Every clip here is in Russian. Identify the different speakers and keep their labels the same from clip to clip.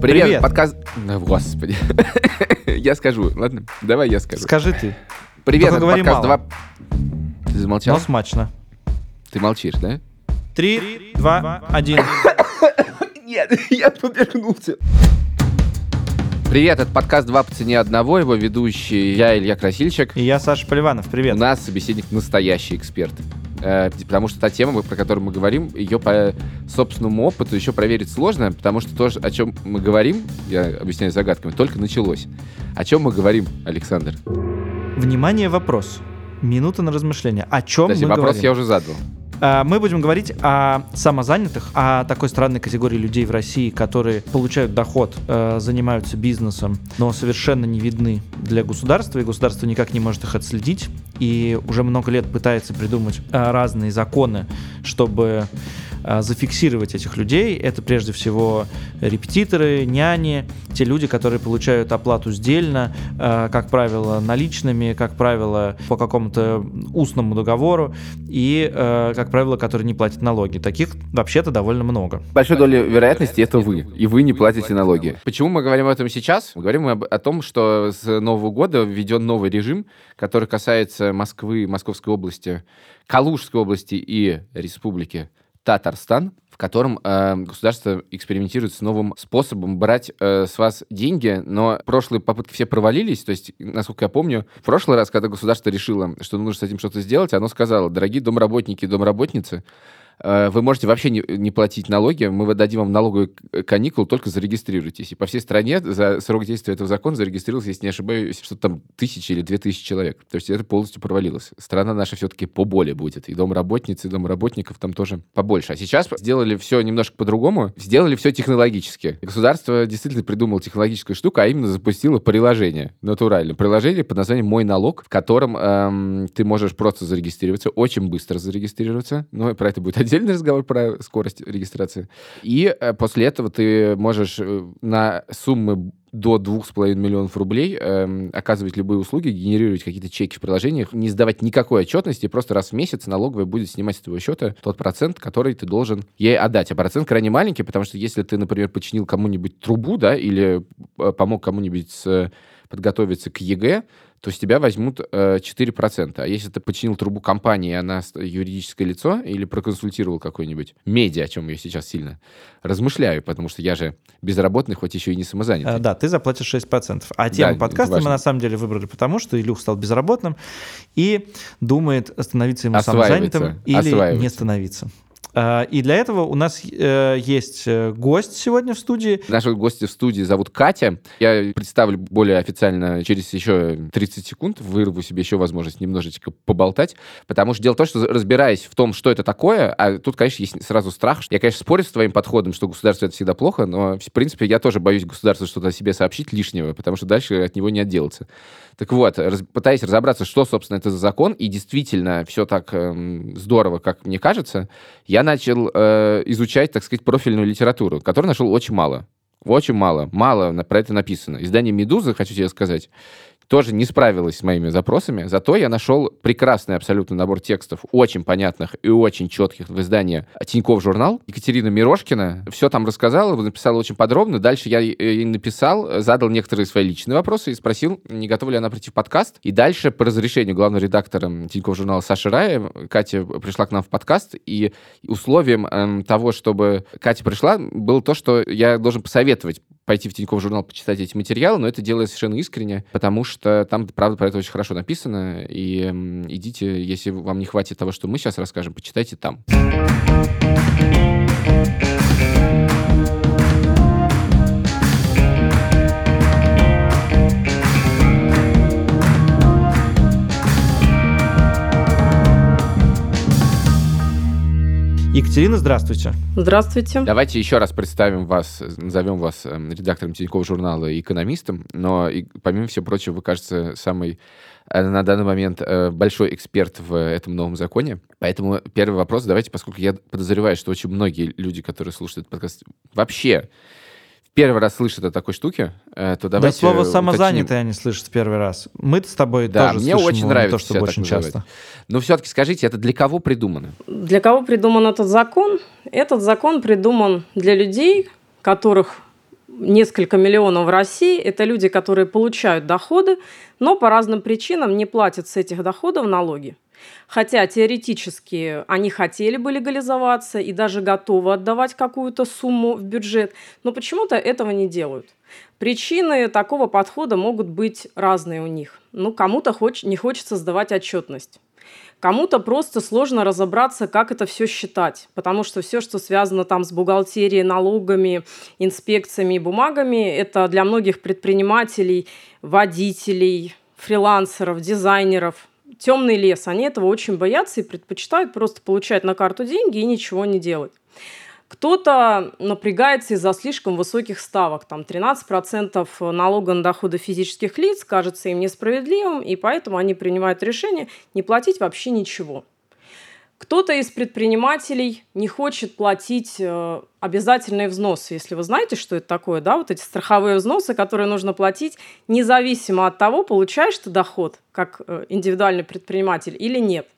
Speaker 1: Привет,
Speaker 2: Привет.
Speaker 1: подкаст... Да, Господи. Я скажу, ладно? Давай я скажу.
Speaker 2: Скажи ты.
Speaker 1: Привет,
Speaker 2: только
Speaker 1: это подкаст
Speaker 2: мало.
Speaker 1: 2... Ты замолчал?
Speaker 2: Но смачно.
Speaker 1: Ты молчишь, да?
Speaker 2: Три, два, один.
Speaker 1: Нет, я повернулся. Привет, это подкаст «Два по цене одного», его ведущий я, Илья Красильчик.
Speaker 2: И я Саша Поливанов.
Speaker 1: У
Speaker 2: Привет.
Speaker 1: нас собеседник настоящий эксперт. Э, Потому что та тема, про которую мы говорим, ее по собственному опыту еще проверить сложно, потому что то, о чем мы говорим, я объясняю загадками, только началось. О чем мы говорим, Александр?
Speaker 2: Внимание, вопрос. Минута на размышление. О чем
Speaker 1: Подожди,
Speaker 2: мы
Speaker 1: вопрос
Speaker 2: говорим?
Speaker 1: я уже задал.
Speaker 2: А, Мы будем говорить о самозанятых, о такой странной категории людей в России, которые получают доход, э, занимаются бизнесом, но совершенно не видны для государства, и государство никак не может их отследить, и уже много лет пытается придумать э, разные законы, чтобы э, зафиксировать этих людей. Это прежде всего репетиторы, няни, те люди, которые получают оплату сдельно, э, как правило, наличными, как правило, по какому-то устному договору, и, э, как правило, которые не платят налоги. Таких вообще-то довольно много.
Speaker 1: Большой долей вероятности это вы, и вы не платите налоги. Почему мы говорим об этом сейчас? Мы говорим об- о том, что с Нового года введен новый режим, который касается Москвы, Московской области, Калужской области и Республики Татарстан, в котором э, государство экспериментирует с новым способом брать э, с вас деньги, но прошлые попытки все провалились, то есть, насколько я помню, в прошлый раз, когда государство решило, что нужно с этим что-то сделать, оно сказало, дорогие домработники и домработницы, вы можете вообще не, не платить налоги, мы выдадим вам налоговый к- каникул, только зарегистрируйтесь. И по всей стране за срок действия этого закона зарегистрировалось, если не ошибаюсь, что там тысячи или две тысячи человек. То есть это полностью провалилось. Страна наша все-таки поболее будет. И домработниц, и домработников там тоже побольше. А сейчас сделали все немножко по-другому, сделали все технологически. Государство действительно придумало технологическую штуку, а именно запустило приложение, натурально. Приложение под названием «Мой налог», в котором эм, ты можешь просто зарегистрироваться, очень быстро зарегистрироваться. Но про это будет отдельный разговор, про скорость регистрации. И э, после этого ты можешь э, на суммы до 2,5 миллионов рублей эм, оказывать любые услуги, генерировать какие-то чеки в приложениях, не сдавать никакой отчетности, просто раз в месяц налоговая будет снимать с твоего счета тот процент, который ты должен ей отдать. А процент крайне маленький, потому что если ты, например, починил кому-нибудь трубу, да, или э, помог кому-нибудь с- подготовиться к ЕГЭ, то с тебя возьмут э, 4%. А если ты починил трубу компании, и она юридическое лицо, или проконсультировал какой-нибудь медиа, о чем я сейчас сильно размышляю, потому что я же безработный, хоть еще и не самозанятый.
Speaker 2: Э, Да, ты заплатишь 6%. А тему
Speaker 1: этого
Speaker 2: подкаста мы на самом деле выбрали потому, что Илюха стал безработным и думает становиться ему самозанятым или не становиться. А, И для этого у нас э, есть э, гость сегодня в студии.
Speaker 1: Нашего гостя в студии зовут Катя. Я представлю более официально через еще 30 секунд. Вырву себе еще возможность немножечко поболтать. Потому что дело в том, что разбираясь в том, что это такое, а тут, конечно, есть сразу страх. Я, конечно, спорю с твоим подходом, что государство это всегда плохо, но, в принципе, я тоже боюсь государству что-то о себе сообщить лишнего, потому что дальше от него не отделаться. Так вот, раз- пытаясь разобраться, что, собственно, это за закон, и действительно все так эм, здорово, как мне кажется, я начал э, изучать, так сказать, профильную литературу, которую нашел очень мало. Очень мало. Мало про это написано. Издание «Медуза», хочу тебе сказать, тоже не справилось с моими запросами. Зато я нашел прекрасный абсолютно набор текстов, очень понятных и очень четких в издании Тиньков журнал. Екатерина Мирошкина все там рассказала, написала очень подробно. Дальше я ей написал, задал некоторые свои личные вопросы и спросил, не готова ли она прийти в подкаст. И дальше по разрешению главного редактора Тиньков журнала Саши Рая Катя пришла к нам в подкаст, и условием эм, того, чтобы Катя пришла, было то, что я должен посоветовать пойти в Тинькофф журнал, почитать эти материалы, но это делаю совершенно искренне, потому что там, правда, про это очень хорошо написано, и идите, если вам не хватит того, что мы сейчас расскажем, почитайте там.
Speaker 2: Екатерина, здравствуйте.
Speaker 3: Здравствуйте.
Speaker 1: Давайте еще раз представим вас, назовем вас эм, редактором Тинькофф журнала и экономистом, но и, помимо всего прочего, вы, кажется, самый э, на данный момент э, большой эксперт в этом новом законе. Поэтому первый вопрос давайте, поскольку я подозреваю, что очень многие люди, которые слушают этот подкаст, вообще первый раз слышат о такой штуке, э, то давайте...
Speaker 2: да слово самозанятый они слышат в первый раз. мы с тобой
Speaker 1: Да,
Speaker 2: тоже
Speaker 1: мне
Speaker 2: слышим
Speaker 1: очень нравится
Speaker 2: то, чтобы очень
Speaker 1: называть.
Speaker 2: часто.
Speaker 1: Но все-таки скажите, это для кого придумано?
Speaker 3: Для кого придуман этот закон? Этот закон придуман для людей, которых несколько миллионов в России. Это люди, которые получают доходы, но по разным причинам не платят с этих доходов налоги. Хотя теоретически они хотели бы легализоваться и даже готовы отдавать какую-то сумму в бюджет, но почему-то этого не делают. Причины такого подхода могут быть разные у них. Ну, кому-то хоч- не хочется сдавать отчетность. Кому-то просто сложно разобраться, как это все считать, потому что все, что связано там с бухгалтерией, налогами, инспекциями и бумагами, это для многих предпринимателей, водителей, фрилансеров, дизайнеров, темный лес. Они этого очень боятся и предпочитают просто получать на карту деньги и ничего не делать. Кто-то напрягается из-за слишком высоких ставок. Там 13% налога на доходы физических лиц кажется им несправедливым, и поэтому они принимают решение не платить вообще ничего. Кто-то из предпринимателей не хочет платить э, обязательные взносы. Если вы знаете, что это такое, да, вот эти страховые взносы, которые нужно платить независимо от того, получаешь ты доход как э, индивидуальный предприниматель или нет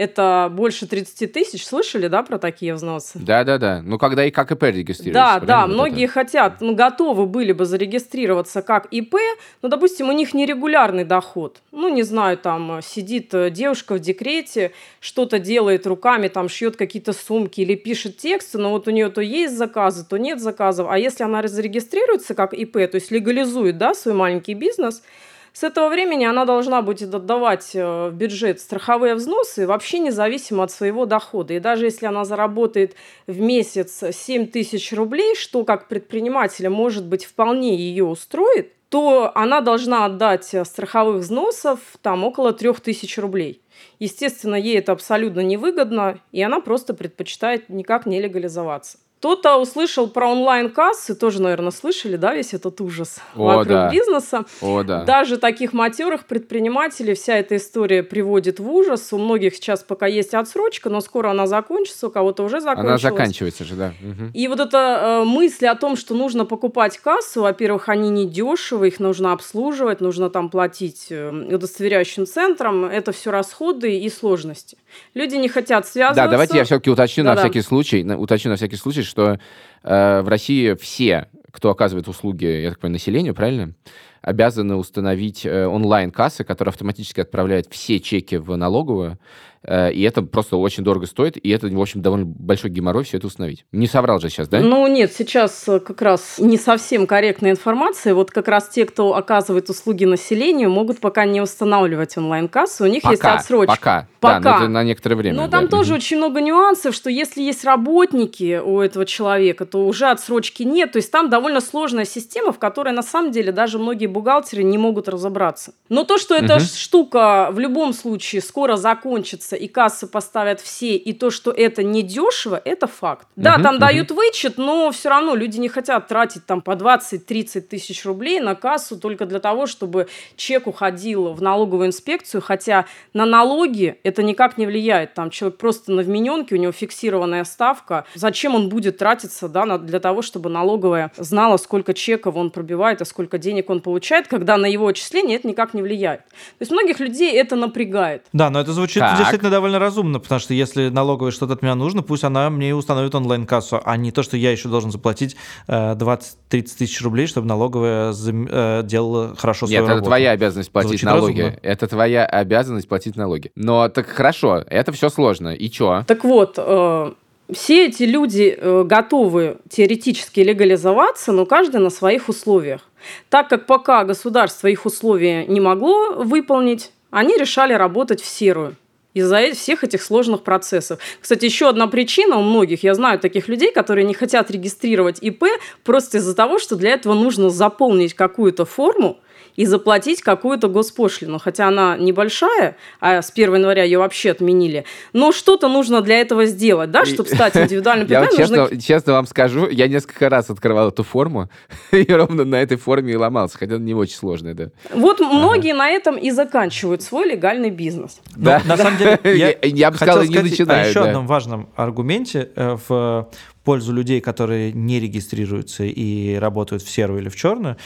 Speaker 3: это больше 30 тысяч. Слышали, да, про такие взносы?
Speaker 1: Да-да-да. Ну, когда и как ИП регистрируется.
Speaker 3: Да, да, вот многие это? хотят, ну, готовы были бы зарегистрироваться как ИП, но, допустим, у них нерегулярный доход. Ну, не знаю, там сидит э, девушка в декрете, что-то делает руками, там шьет какие-то сумки или пишет тексты, но вот у нее то есть заказы, то нет заказов. А если она зарегистрируется как ИП, то есть легализует, да, свой маленький бизнес – с этого времени она должна будет отдавать э, в бюджет страховые взносы вообще независимо от своего дохода. И даже если она заработает в месяц 7 тысяч рублей, что как предпринимателя может быть вполне ее устроит, то она должна отдать страховых взносов там около 3000 рублей. Естественно, ей это абсолютно невыгодно, и она просто предпочитает никак не легализоваться. Кто-то услышал про онлайн-кассы, тоже, наверное, слышали, да, весь этот ужас О, вокруг да. бизнеса.
Speaker 1: О, да.
Speaker 3: Даже таких матерых предпринимателей вся эта история приводит в ужас. У многих сейчас пока есть отсрочка, но скоро она закончится, у кого-то уже закончилась.
Speaker 1: Она заканчивается же, да.
Speaker 3: Угу. И вот эта э, мысль о том, что нужно покупать кассу, во-первых, они не дешевы, их нужно обслуживать, нужно там платить э, удостоверяющим центрам, это все расходы и сложности. Люди не хотят связываться.
Speaker 1: Да, давайте я все-таки уточню да, на всякий случай, уточню на всякий случай, что э, в России все, кто оказывает услуги, я так понимаю, населению, правильно, обязаны установить э, онлайн-кассы, которые автоматически отправляют все чеки в налоговую, Э, и это просто очень дорого стоит, и это, в общем, довольно большой геморрой все это установить. Не соврал же сейчас, да?
Speaker 3: Ну, нет, сейчас э, как раз не совсем корректная информация. Вот как раз те, кто оказывает услуги населению, могут пока не устанавливать онлайн-кассы, у них пока, есть отсрочка.
Speaker 1: Пока, пока. Да, но это на некоторое время.
Speaker 3: Но да. там тоже очень много нюансов, что если есть работники у этого человека, то уже отсрочки нет. То есть там довольно сложная система, в которой на самом деле даже многие бухгалтеры не могут разобраться. Но то, что эта угу. штука в любом случае скоро закончится, и кассы поставят все, и то, что это не дешево, это факт. Да, там uh дают вычет, но все равно люди не хотят тратить там по 20-30 тысяч рублей на кассу только для того, чтобы чек уходил в налоговую инспекцию, хотя на налоги это никак не влияет. Там человек просто на вмененке, у него фиксированная ставка. Зачем он будет тратиться да, на, для того, чтобы налоговая знала, сколько чеков он пробивает, а сколько денег он получает, когда на его отчисление это никак не влияет. То есть многих людей это напрягает.
Speaker 2: Да, но это звучит так действительно довольно разумно, потому что если налоговая что-то от меня нужно, пусть она мне установит онлайн-кассу, а не то, что я еще должен заплатить 20-30 э, тысяч рублей, чтобы налоговая э, делала хорошо свою
Speaker 1: Нет,
Speaker 2: работу.
Speaker 1: это твоя обязанность платить Звучит налоги. Разумно. Это твоя обязанность платить налоги. Но так хорошо, это все сложно. И что?
Speaker 3: Так вот, э, все эти люди готовы теоретически легализоваться, но каждый на своих условиях. Так как пока государство их условия не могло выполнить, они решали работать в серую из-за всех этих сложных процессов. Кстати, еще одна причина у многих, я знаю таких людей, которые не хотят регистрировать ИП просто из-за того, что для этого нужно заполнить какую-то форму, и заплатить какую-то госпошлину, хотя она небольшая, а с 1 января ее вообще отменили. Но что-то нужно для этого сделать, да, чтобы стать индивидуальным
Speaker 1: Я честно, честно вам скажу, я несколько раз открывал эту форму, и ровно на этой форме и ломался, хотя она не очень сложная, да.
Speaker 3: Вот многие на этом и заканчивают свой легальный бизнес.
Speaker 2: Да, на самом деле, я бы сказал, не начинаю. еще одном важном аргументе э, в пользу людей, которые не регистрируются и работают в серую или в черную,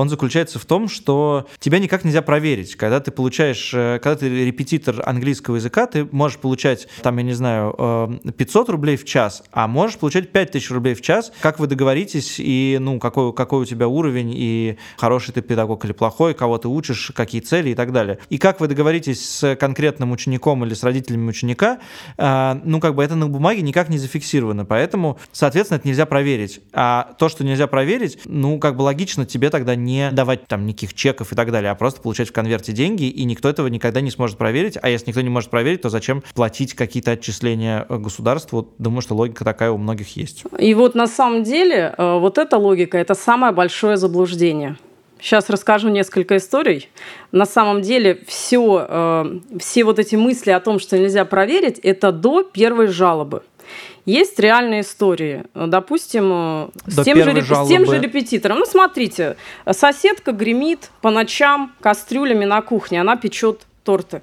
Speaker 2: он заключается в том, что тебя никак нельзя проверить. Когда ты получаешь, э, когда ты репетитор английского языка, ты можешь получать, там, я не знаю, 500 э, рублей в час, а можешь получать 5000 рублей в час. Как вы договоритесь и, ну, какой, какой у тебя уровень, и хороший ты педагог или плохой, кого ты учишь, какие цели и так далее. И как вы договоритесь с конкретным учеником или с родителями ученика, э, ну, как бы это на бумаге никак не зафиксировано, поэтому, соответственно, это нельзя проверить. А то, что нельзя проверить, ну, как бы логично тебе тогда не давать там никаких чеков и так далее, а просто получать в конверте деньги, и никто этого никогда не сможет проверить. А если никто не может проверить, то зачем платить какие-то отчисления государству? Думаю, что логика такая у многих есть.
Speaker 3: И вот на самом деле э, вот эта логика – это самое большое заблуждение. Сейчас расскажу несколько историй. На самом деле все, э, все вот эти мысли о том, что нельзя проверить, это до первой жалобы. Есть реальные истории. Допустим, э, с тем, же, с тем же репетитором. Ну, смотрите, соседка гремит по ночам кастрюлями на кухне, она печет торты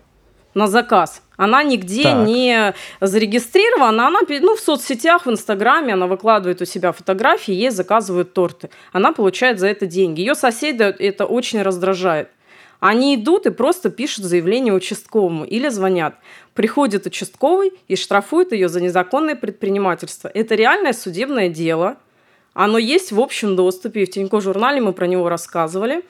Speaker 3: на заказ. Она нигде так. не зарегистрирована, она ну, в соцсетях, в Инстаграме, она выкладывает у себя фотографии, ей заказывают торты. Она получает за это деньги. Ее соседа это очень раздражает. Они идут и просто пишут заявление участковому или звонят. Приходит участковый и штрафует ее за незаконное предпринимательство. Это реальное судебное дело. Оно есть в общем доступе, и в Тинько журнале мы про него рассказывали.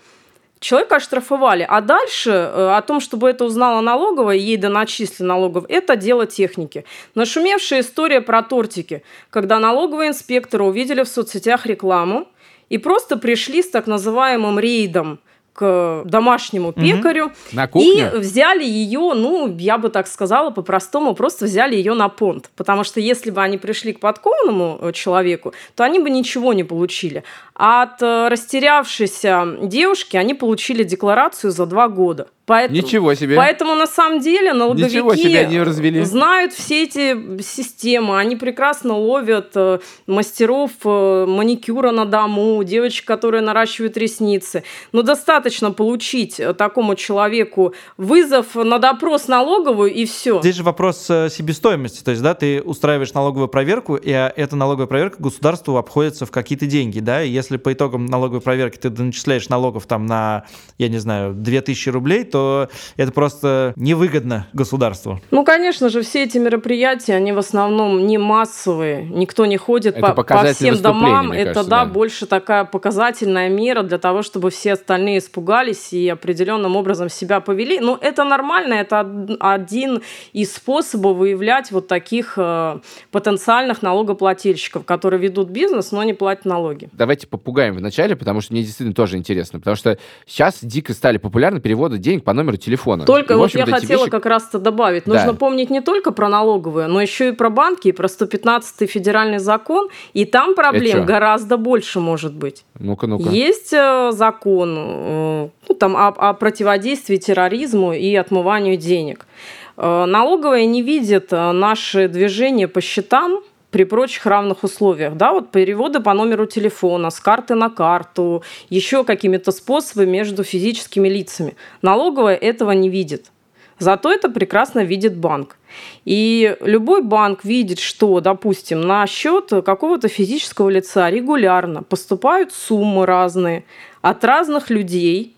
Speaker 3: Человека оштрафовали. А дальше э, о том, чтобы это узнала налоговая, ей доначислили налогов, это дело техники. Нашумевшая история про тортики, когда налоговые инспекторы увидели в соцсетях рекламу и просто пришли с так называемым рейдом к домашнему пекарю.
Speaker 1: На кухню?
Speaker 3: И взяли ее, ну, я бы так сказала, по-простому, просто взяли ее на понт. Потому что если бы они пришли к подкованному э, человеку, то они бы ничего не получили. А от э, растерявшейся девушки они получили декларацию за два года.
Speaker 1: Поэтому, Ничего себе.
Speaker 3: Поэтому на самом деле налоговики знают все эти системы. Они прекрасно ловят э, мастеров э, маникюра на дому, девочек, которые наращивают ресницы. Но достаточно получить э, такому человеку вызов на допрос налоговую и все.
Speaker 2: Здесь же вопрос себестоимости. То есть, да, ты устраиваешь налоговую проверку, и эта налоговая проверка государству обходится в какие-то деньги, да, и если по итогам налоговой проверки ты начисляешь налогов там на, я не знаю, 2000 рублей, то что это просто невыгодно государству.
Speaker 3: Ну, конечно же, все эти мероприятия, они в основном не массовые. Никто не ходит по, по всем домам. Это, кажется, да, да, больше такая показательная мера для того, чтобы все остальные испугались и определенным образом себя повели. Но это нормально, это один из способов выявлять вот таких э, потенциальных налогоплательщиков, которые ведут бизнес, но не платят налоги.
Speaker 1: Давайте попугаем вначале, потому что мне действительно тоже интересно. Потому что сейчас дико стали популярны переводы денег по номеру телефона.
Speaker 3: Только и, вот я хотела вещи... как раз-то добавить. Да. Нужно помнить не только про налоговые, но еще и про банки, и про 115 федеральный закон. И там проблем гораздо больше может быть.
Speaker 1: Ну-ка, ну-ка.
Speaker 3: Есть э, закон э, ну, там, о, о противодействии терроризму и отмыванию денег. Э, налоговая не видит наши движения по счетам, при прочих равных условиях. Да, вот переводы по номеру телефона, с карты на карту, еще какими-то способами между физическими лицами. Налоговая этого не видит. Зато это прекрасно видит банк. И любой банк видит, что, допустим, на счет какого-то физического лица регулярно поступают суммы разные от разных людей,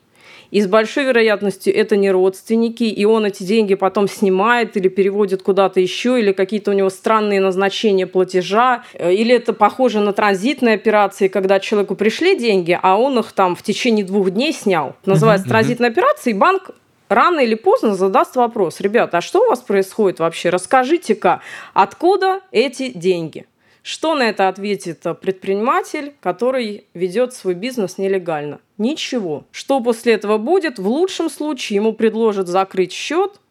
Speaker 3: и с большой вероятностью это не родственники, и он эти деньги потом снимает или переводит куда-то еще, или какие-то у него странные назначения платежа, э, или это похоже на транзитные операции, когда человеку пришли деньги, а он их там в течение двух дней снял. Называется uh-huh, транзитная операция, и банк рано или поздно задаст вопрос, ребята, а что у вас происходит вообще? Расскажите-ка, откуда эти деньги? Что на это ответит предприниматель, который ведет свой бизнес нелегально? Ничего. Что после этого будет? В лучшем случае ему предложат закрыть счет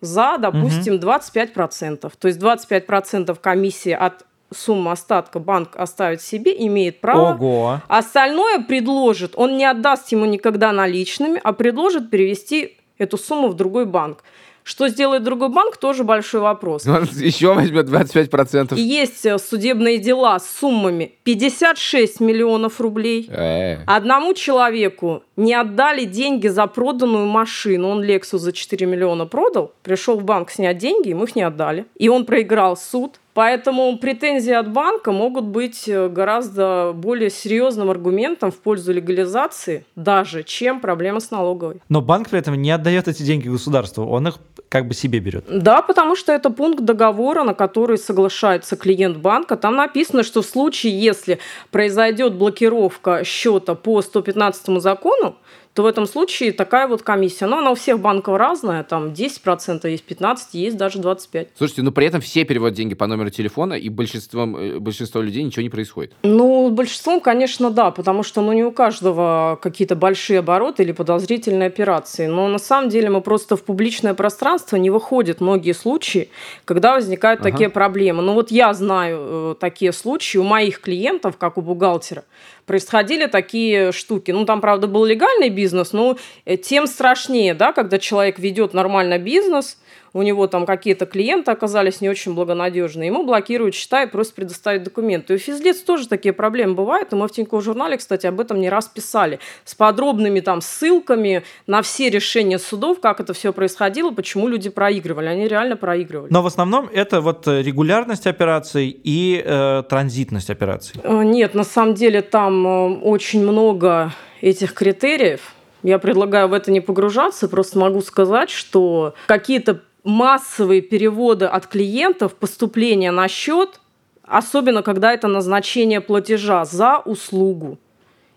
Speaker 3: за, допустим, угу. 25%. То есть 25% комиссии от суммы остатка банк оставит себе, имеет право.
Speaker 2: Ого.
Speaker 3: Остальное предложит, он не отдаст ему никогда наличными, а предложит перевести эту сумму в другой банк. Что сделает другой банк, тоже большой вопрос.
Speaker 1: Он еще возьмет 25%.
Speaker 3: И есть э, судебные дела с суммами 56 миллионов рублей. Э. Одному человеку не отдали деньги за проданную машину. Он Lexus за 4 миллиона продал, пришел в банк снять деньги, им их не отдали. И он проиграл суд Поэтому претензии от банка могут быть э, гораздо более серьезным аргументом в пользу легализации, даже чем проблема с налоговой.
Speaker 2: Но банк при этом не отдает эти деньги государству, он их как бы себе берет.
Speaker 3: Да, потому что это пункт договора, на который соглашается клиент банка. Там написано, что в случае, если произойдет блокировка счета по 115 закону, то в этом случае такая вот комиссия. Но она у всех банков разная, там 10% есть 15%, есть даже 25%.
Speaker 1: Слушайте, но при этом все переводят деньги по номеру телефона, и большинством, э, большинство людей ничего не происходит.
Speaker 3: Ну, большинством, конечно, да, потому что ну, не у каждого какие-то большие обороты или подозрительные операции. Но на самом деле мы просто в публичное пространство не выходят многие случаи, когда возникают ага. такие проблемы. Ну вот я знаю э, такие случаи у моих клиентов, как у бухгалтера, происходили такие штуки. Ну, там, правда, был легальный бизнес, но э, тем страшнее, да, когда человек ведет нормально бизнес, у него там какие-то клиенты оказались не очень благонадежные, ему блокируют счета и просят предоставить документы. И у физлиц тоже такие проблемы бывают, и мы в Тинькофф журнале, кстати, об этом не раз писали, с подробными там ссылками на все решения судов, как это все происходило, почему люди проигрывали, они реально проигрывали.
Speaker 2: Но в основном это вот регулярность операций и э, транзитность операций.
Speaker 3: Э, нет, на самом деле там э, очень много этих критериев, я предлагаю в это не погружаться, просто могу сказать, что какие-то массовые переводы от клиентов, поступления на счет, особенно когда это назначение платежа за услугу.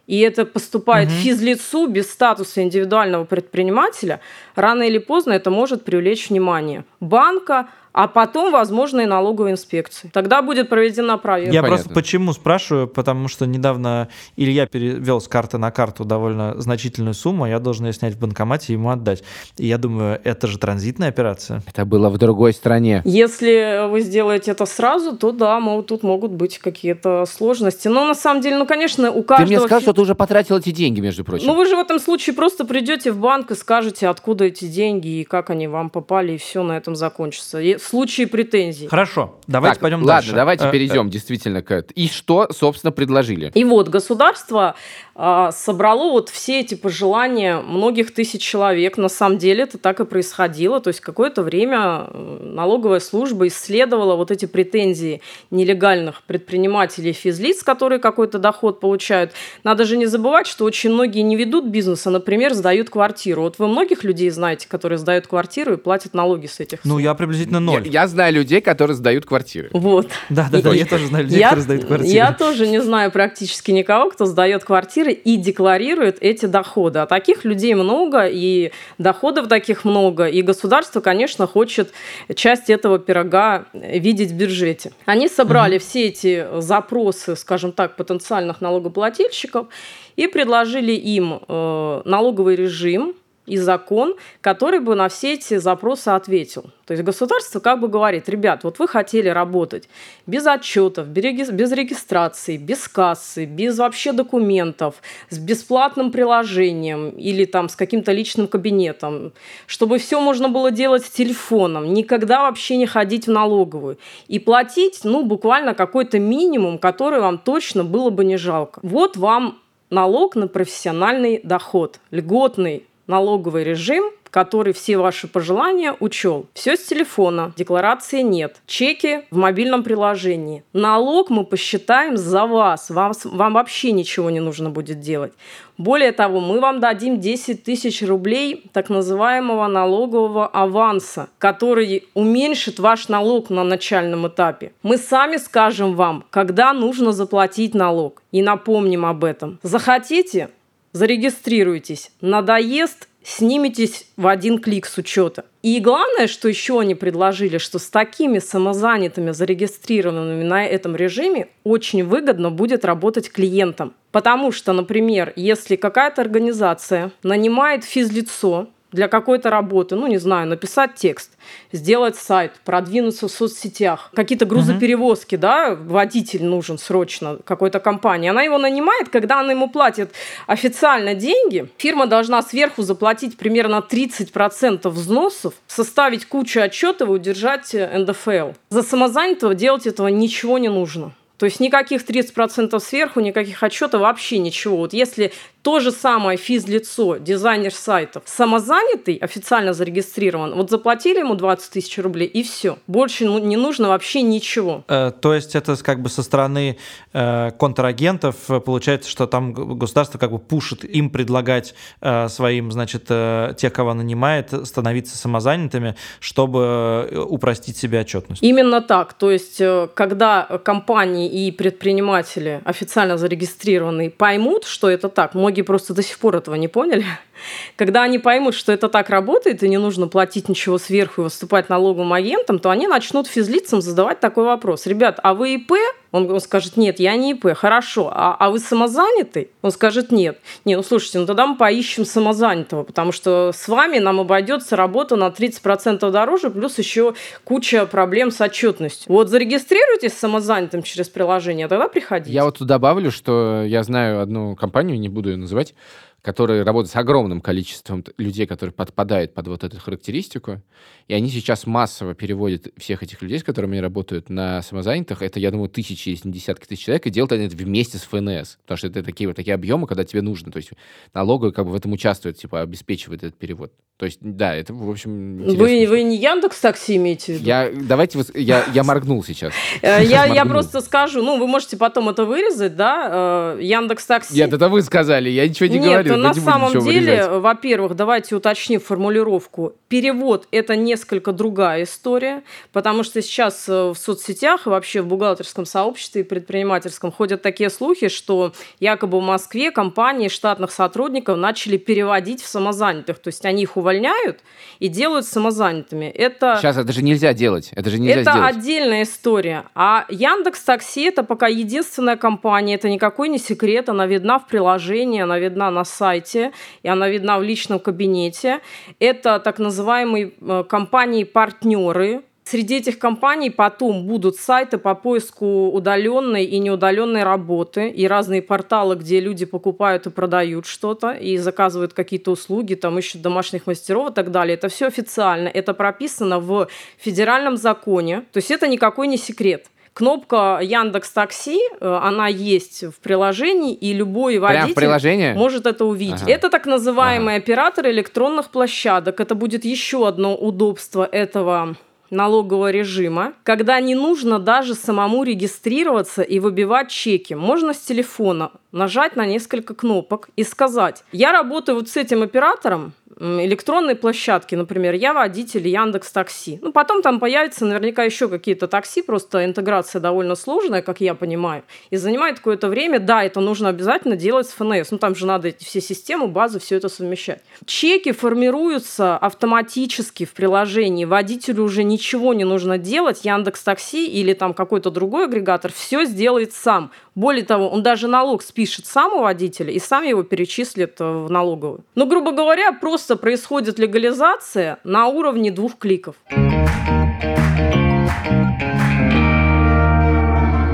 Speaker 3: И это поступает угу. физлицу без статуса индивидуального предпринимателя, рано или поздно это может привлечь внимание банка, а потом, возможно, и налоговой инспекции. Тогда будет проведена проверка.
Speaker 2: Я Понятно. просто почему спрашиваю, потому что недавно Илья перевел с карты на карту довольно значительную сумму, а я должен ее снять в банкомате и ему отдать. И я думаю, это же транзитная операция.
Speaker 1: Это было в другой стране.
Speaker 3: Если вы сделаете это сразу, то да, мол, тут могут быть какие-то сложности. Но на самом деле, ну, конечно, у каждого...
Speaker 1: Ты мне сказал, что ты уже потратил эти деньги, между прочим.
Speaker 3: Ну, вы же в этом случае просто придете в банк и скажете, откуда эти деньги и как они вам попали, и все на этом закончится в случае претензий.
Speaker 2: Хорошо, давайте так, пойдем
Speaker 1: ладно,
Speaker 2: дальше.
Speaker 1: Ладно, давайте э, перейдем э, действительно к этому. И что, собственно, предложили?
Speaker 3: И вот государство э, собрало вот все эти пожелания многих тысяч человек. На самом деле это так и происходило. То есть какое-то время э, налоговая служба исследовала вот эти претензии нелегальных предпринимателей физлиц, которые какой-то доход получают. Надо же не забывать, что очень многие не ведут бизнес, а, например, сдают квартиру. Вот вы многих людей знаете, которые сдают квартиру и платят налоги с этих
Speaker 2: Ну, я приблизительно ноль.
Speaker 1: Я, я знаю людей, которые сдают квартиры.
Speaker 3: Вот.
Speaker 2: Да, да, да, я тоже знаю людей,
Speaker 3: я,
Speaker 2: которые сдают квартиры.
Speaker 3: Я тоже не знаю практически никого, кто сдает квартиры и декларирует эти доходы. А таких людей много, и доходов таких много, и государство, конечно, хочет часть этого пирога видеть в бюджете. Они собрали угу. все эти запросы, скажем так, потенциальных налогоплательщиков и предложили им э, налоговый режим, и закон, который бы на все эти запросы ответил. То есть государство как бы говорит, ребят, вот вы хотели работать без отчетов, без регистрации, без кассы, без вообще документов, с бесплатным приложением или там с каким-то личным кабинетом, чтобы все можно было делать телефоном, никогда вообще не ходить в налоговую и платить, ну, буквально какой-то минимум, который вам точно было бы не жалко. Вот вам налог на профессиональный доход, льготный налоговый режим, который все ваши пожелания учел. Все с телефона, декларации нет, чеки в мобильном приложении. Налог мы посчитаем за вас, вам, вам вообще ничего не нужно будет делать. Более того, мы вам дадим 10 тысяч рублей так называемого налогового аванса, который уменьшит ваш налог на начальном этапе. Мы сами скажем вам, когда нужно заплатить налог и напомним об этом. Захотите, зарегистрируйтесь. Надоест, сниметесь в один клик с учета. И главное, что еще они предложили, что с такими самозанятыми, зарегистрированными на этом режиме очень выгодно будет работать клиентам. Потому что, например, если какая-то организация нанимает физлицо, для какой-то работы, ну, не знаю, написать текст, сделать сайт, продвинуться в соцсетях, какие-то грузоперевозки, угу. да, водитель нужен срочно какой-то компании, она его нанимает, когда она ему платит официально деньги, фирма должна сверху заплатить примерно 30% взносов, составить кучу отчетов и удержать НДФЛ. За самозанятого делать этого ничего не нужно. То есть никаких 30% сверху, никаких отчетов, вообще ничего. Вот если То же самое физлицо, дизайнер сайтов, самозанятый, официально зарегистрирован, вот заплатили ему 20 тысяч рублей и все. Больше ну, не нужно вообще ничего.
Speaker 2: Э, то есть это как бы со стороны э, контрагентов э, получается, что там государство как бы пушит им предлагать э, своим, значит, э, тех, кого нанимает, становиться самозанятыми, чтобы э, упростить себе отчетность.
Speaker 3: Именно так. То есть, э, когда компании и предприниматели официально зарегистрированные поймут, что это так, многие просто до сих пор этого не поняли, когда они поймут, что это так работает, и не нужно платить ничего сверху и выступать налоговым агентом, то они начнут физлицам задавать такой вопрос. Ребят, а вы ИП? Он, он скажет, нет, я не ИП. Хорошо. А, а вы самозанятый? Он скажет, нет. Не, ну слушайте, ну тогда мы поищем самозанятого, потому что с вами нам обойдется работа на 30% дороже, плюс еще куча проблем с отчетностью. Вот зарегистрируйтесь самозанятым через приложение, а тогда приходите.
Speaker 1: Я вот тут добавлю, что я знаю одну компанию, не буду ее называть, которые работают с огромным количеством людей, которые подпадают под вот эту характеристику, и они сейчас массово переводят всех этих людей, с которыми они работают, на самозанятых. Это, я думаю, тысячи, если не десятки тысяч человек, и делают они это вместе с ФНС, потому что это такие вот такие объемы, когда тебе нужно. То есть налоговый как бы в этом участвует, типа обеспечивает этот перевод. То есть, да, это, в общем,
Speaker 3: Вы, вы не Яндекс Такси имеете в виду?
Speaker 1: Я, давайте, я, я моргнул сейчас.
Speaker 3: Э, я, я просто скажу, ну, вы можете потом это вырезать, да, э, Яндекс Такси.
Speaker 1: Нет, это вы сказали, я ничего не говорил.
Speaker 3: Нет, на самом деле, во-первых, давайте уточним формулировку. Перевод – это несколько другая история, потому что сейчас э, в соцсетях и вообще в бухгалтерском сообществе и предпринимательском ходят такие слухи, что якобы в Москве компании штатных сотрудников начали переводить в самозанятых, то есть они их увольняют увольняют и делают самозанятыми. Это,
Speaker 1: Сейчас это же нельзя делать. Это же нельзя
Speaker 3: это
Speaker 1: сделать.
Speaker 3: отдельная история. А Яндекс Такси это пока единственная компания, это никакой не секрет, она видна в приложении, она видна на сайте, и она видна в личном кабинете. Это так называемые э, компании-партнеры, Среди этих компаний потом будут сайты по поиску удаленной и неудаленной работы и разные порталы, где люди покупают и продают что-то и заказывают какие-то услуги, там ищут домашних мастеров и так далее. Это все официально, это прописано в федеральном законе, то есть это никакой не секрет. Кнопка Яндекс Такси, э, она есть в приложении, и любой водитель может это увидеть. Ага. Это так называемый ага. оператор электронных площадок. Это будет еще одно удобство этого налогового режима, когда не нужно даже самому регистрироваться и выбивать чеки. Можно с телефона нажать на несколько кнопок и сказать, я работаю вот с этим оператором, электронной площадки, например, я водитель Яндекс Такси. Ну, потом там появятся наверняка еще какие-то такси, просто интеграция довольно сложная, как я понимаю, и занимает какое-то время. Да, это нужно обязательно делать с ФНС, ну, там же надо эти все системы, базы, все это совмещать. Чеки формируются автоматически в приложении, водителю уже ничего не нужно делать, Яндекс Такси или там какой-то другой агрегатор все сделает сам. Более того, он даже налог спишет сам у водителя и сам его перечислит э, в налоговую. Ну, грубо говоря, просто происходит легализация на уровне двух кликов. У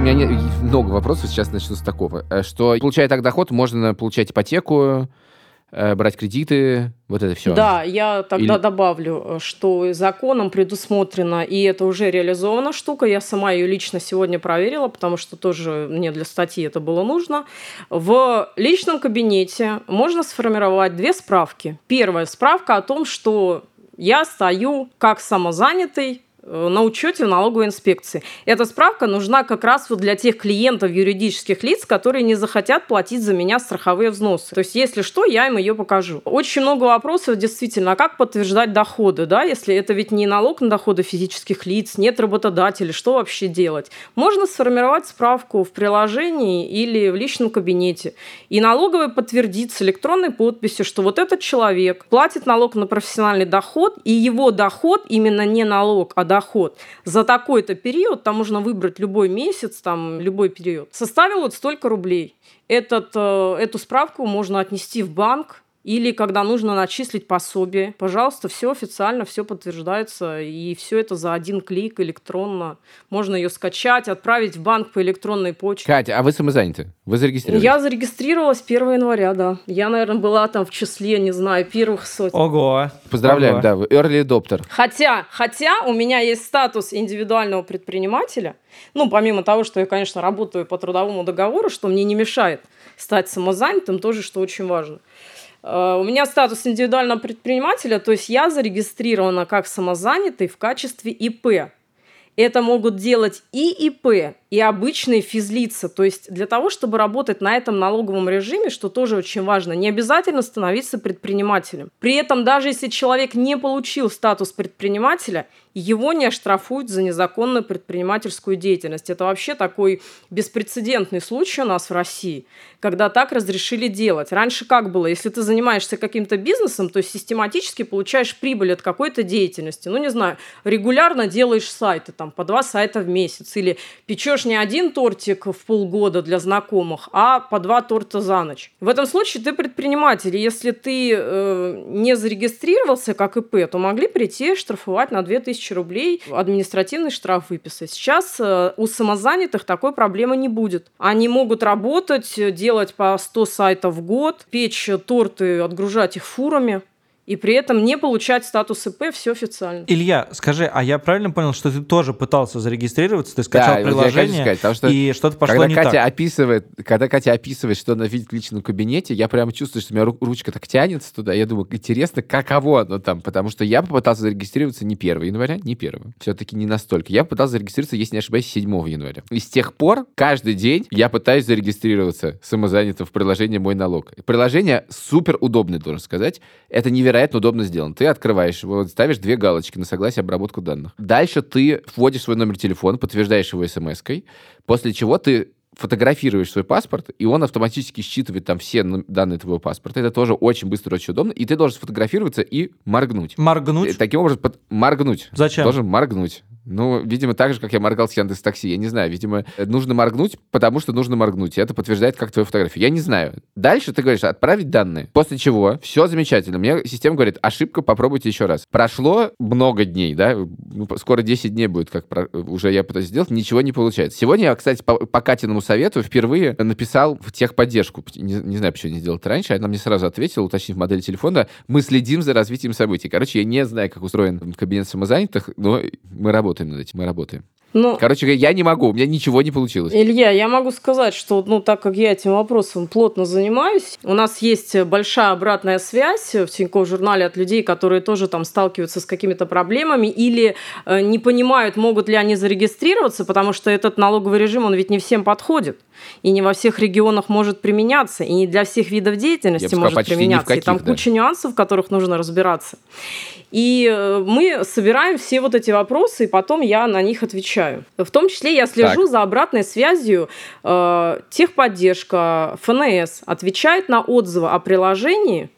Speaker 1: меня много вопросов, сейчас начну с такого. Э, что, получая так доход, можно получать ипотеку, брать кредиты, вот это все.
Speaker 3: Да, я тогда Или... добавлю, э, что законом предусмотрено, и это уже реализована штука. Я сама ее лично сегодня проверила, потому что тоже мне для статьи это было нужно. В личном кабинете можно сформировать две справки. Первая справка о том, что я стою как самозанятый Э, на учете в налоговой инспекции. Эта справка нужна как раз вот для тех клиентов юридических лиц, которые не захотят платить за меня страховые взносы. То есть, если что, я им ее покажу. Очень много вопросов действительно, а как подтверждать доходы, да, если это ведь не налог на доходы физических лиц, нет работодателя, что вообще делать? Можно сформировать справку в приложении или в личном кабинете. И налоговый подтвердит с электронной подписью, что вот этот человек платит налог на профессиональный доход, и его доход именно не налог, а доход доход за такой-то период, там можно выбрать любой месяц, там любой период, составил вот столько рублей. Этот, э, эту справку можно отнести в банк, или когда нужно начислить пособие. Пожалуйста, все официально, все подтверждается, и все это за один клик электронно. Можно ее скачать, отправить в банк по электронной почте.
Speaker 1: Катя, а вы самозаняты? Вы зарегистрировались?
Speaker 3: Я зарегистрировалась 1 января, да. Я, наверное, была там в числе, не знаю, первых сотен.
Speaker 2: Ого!
Speaker 1: Поздравляем, Ого. да, вы early adopter.
Speaker 3: Хотя, хотя у меня есть статус индивидуального предпринимателя, ну, помимо того, что я, конечно, работаю по трудовому договору, что мне не мешает стать самозанятым, тоже что очень важно. Э, у меня статус индивидуального предпринимателя, то есть я зарегистрирована как самозанятый в качестве ИП. Это могут делать и ИП, и обычные физлица. То есть для того, чтобы работать на этом налоговом режиме, что тоже очень важно, не обязательно становиться предпринимателем. При этом даже если человек не получил статус предпринимателя, его не оштрафуют за незаконную предпринимательскую деятельность. Это вообще такой беспрецедентный случай у нас в России, когда так разрешили делать. Раньше как было? Если ты занимаешься каким-то бизнесом, то систематически получаешь прибыль от какой-то деятельности. Ну, не знаю, регулярно делаешь сайты, там, по два сайта в месяц, или печешь не один тортик в полгода для знакомых, а по два торта за ночь. В этом случае ты предприниматель. Если ты э, не зарегистрировался как ИП, то могли прийти штрафовать на 2000 тысячи рублей административный штраф выписать. Сейчас э, у самозанятых такой проблемы не будет. Они могут работать, делать по 100 сайтов в год, печь торты, отгружать их фурами и при этом не получать статус ИП, все официально.
Speaker 2: Илья, скажи, а я правильно понял, что ты тоже пытался зарегистрироваться, ты скачал да, приложение, сказать, потому что и что-то пошло
Speaker 1: когда
Speaker 2: не
Speaker 1: Катя
Speaker 2: так?
Speaker 1: Описывает, когда Катя описывает, что она видит в личном кабинете, я прямо чувствую, что у меня ручка так тянется туда, я думаю, интересно, каково оно там, потому что я попытался зарегистрироваться не 1 января, не 1, все-таки не настолько. Я попытался зарегистрироваться, если не ошибаюсь, 7 января. И с тех пор каждый день я пытаюсь зарегистрироваться самозанятым в приложении «Мой налог». Приложение супер удобное, должен сказать. Это невероятно удобно сделано. Ты открываешь его, ставишь две галочки на согласие обработку данных. Дальше ты вводишь свой номер телефона, подтверждаешь его смс-кой, после чего ты фотографируешь свой паспорт, и он автоматически считывает там все данные твоего паспорта. Это тоже очень быстро, очень удобно. И ты должен сфотографироваться и моргнуть.
Speaker 2: Моргнуть?
Speaker 1: Таким образом, под... моргнуть.
Speaker 2: Зачем?
Speaker 1: Должен моргнуть. Ну, видимо, так же, как я моргал с Яндекс Такси. Я не знаю. Видимо, нужно моргнуть, потому что нужно моргнуть. И это подтверждает как твою фотографию. Я не знаю. Дальше ты говоришь, отправить данные. После чего все замечательно. Мне система говорит, ошибка, попробуйте еще раз. Прошло много дней, да? Ну, скоро 10 дней будет, как про... уже я пытаюсь сделать. Ничего не получается. Сегодня я, кстати, по, по Катиному совету впервые написал в техподдержку. Не, не знаю, почему не сделал это раньше. Она мне сразу ответила, уточнив модель телефона. Мы следим за развитием событий. Короче, я не знаю, как устроен кабинет самозанятых, но мы работаем работаем над этим, мы работаем. Ну, Короче, я не могу, у меня ничего не получилось.
Speaker 3: Илья, я могу сказать, что, ну, так как я этим вопросом плотно занимаюсь, у нас есть большая обратная связь в Тинькофф журнале от людей, которые тоже там сталкиваются с какими-то проблемами или э, не понимают, могут ли они зарегистрироваться, потому что этот налоговый режим, он ведь не всем подходит и не во всех регионах может применяться, и не для всех видов деятельности сказал, может применяться. Каких, и там да. куча нюансов, в которых нужно разбираться. И э, мы собираем все вот эти вопросы, и потом я на них отвечаю. В том числе я слежу так. за обратной связью. Э, техподдержка, ФНС отвечает на отзывы о приложении,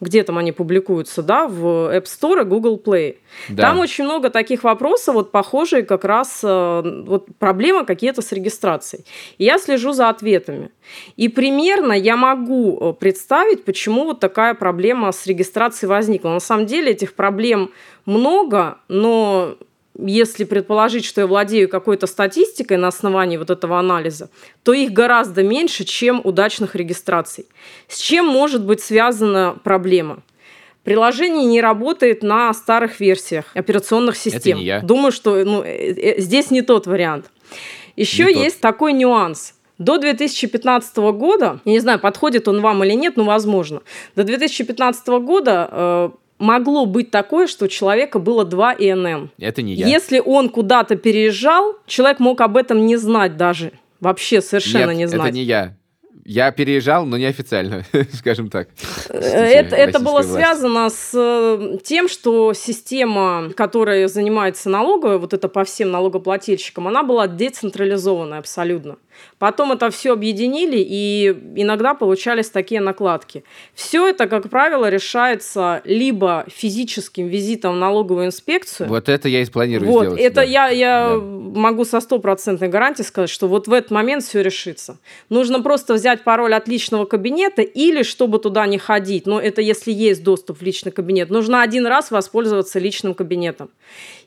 Speaker 3: где там они публикуются, да, в App Store и Google Play. Да. Там очень много таких вопросов, вот похожие как раз, э, вот проблемы какие-то с регистрацией. И я слежу за ответами. И примерно я могу э, представить, почему вот такая проблема с регистрацией возникла. На самом деле этих проблем много, но если предположить, что я владею какой-то статистикой на основании вот этого анализа, то их гораздо меньше, чем удачных регистраций. С чем может быть связана проблема? Приложение не работает на старых версиях операционных систем.
Speaker 1: Это не я.
Speaker 3: Думаю, что ну, э, э, здесь не тот вариант. Еще не есть тот. такой нюанс. До 2015 года, я не знаю, подходит он вам или нет, но возможно, до 2015 года э, могло быть такое, что у человека было два ИНН.
Speaker 1: Это не я.
Speaker 3: Если он куда-то переезжал, человек мог об этом не знать даже. Вообще совершенно
Speaker 1: Нет,
Speaker 3: не знать.
Speaker 1: это не я. Я переезжал, но неофициально, скажем так.
Speaker 3: Это, это было власти. связано с э, тем, что система, которая занимается налоговой, вот это по всем налогоплательщикам, она была децентрализованная абсолютно. Потом это все объединили, и иногда получались такие накладки. Все это, как правило, решается либо физическим визитом в налоговую инспекцию.
Speaker 1: Вот это я и планирую
Speaker 3: вот,
Speaker 1: сделать.
Speaker 3: Это да. я, я да. могу со стопроцентной гарантией сказать, что вот в этот момент все решится. Нужно просто взять пароль от личного кабинета или, чтобы туда не ходить, но это если есть доступ в личный кабинет, нужно один раз воспользоваться личным кабинетом.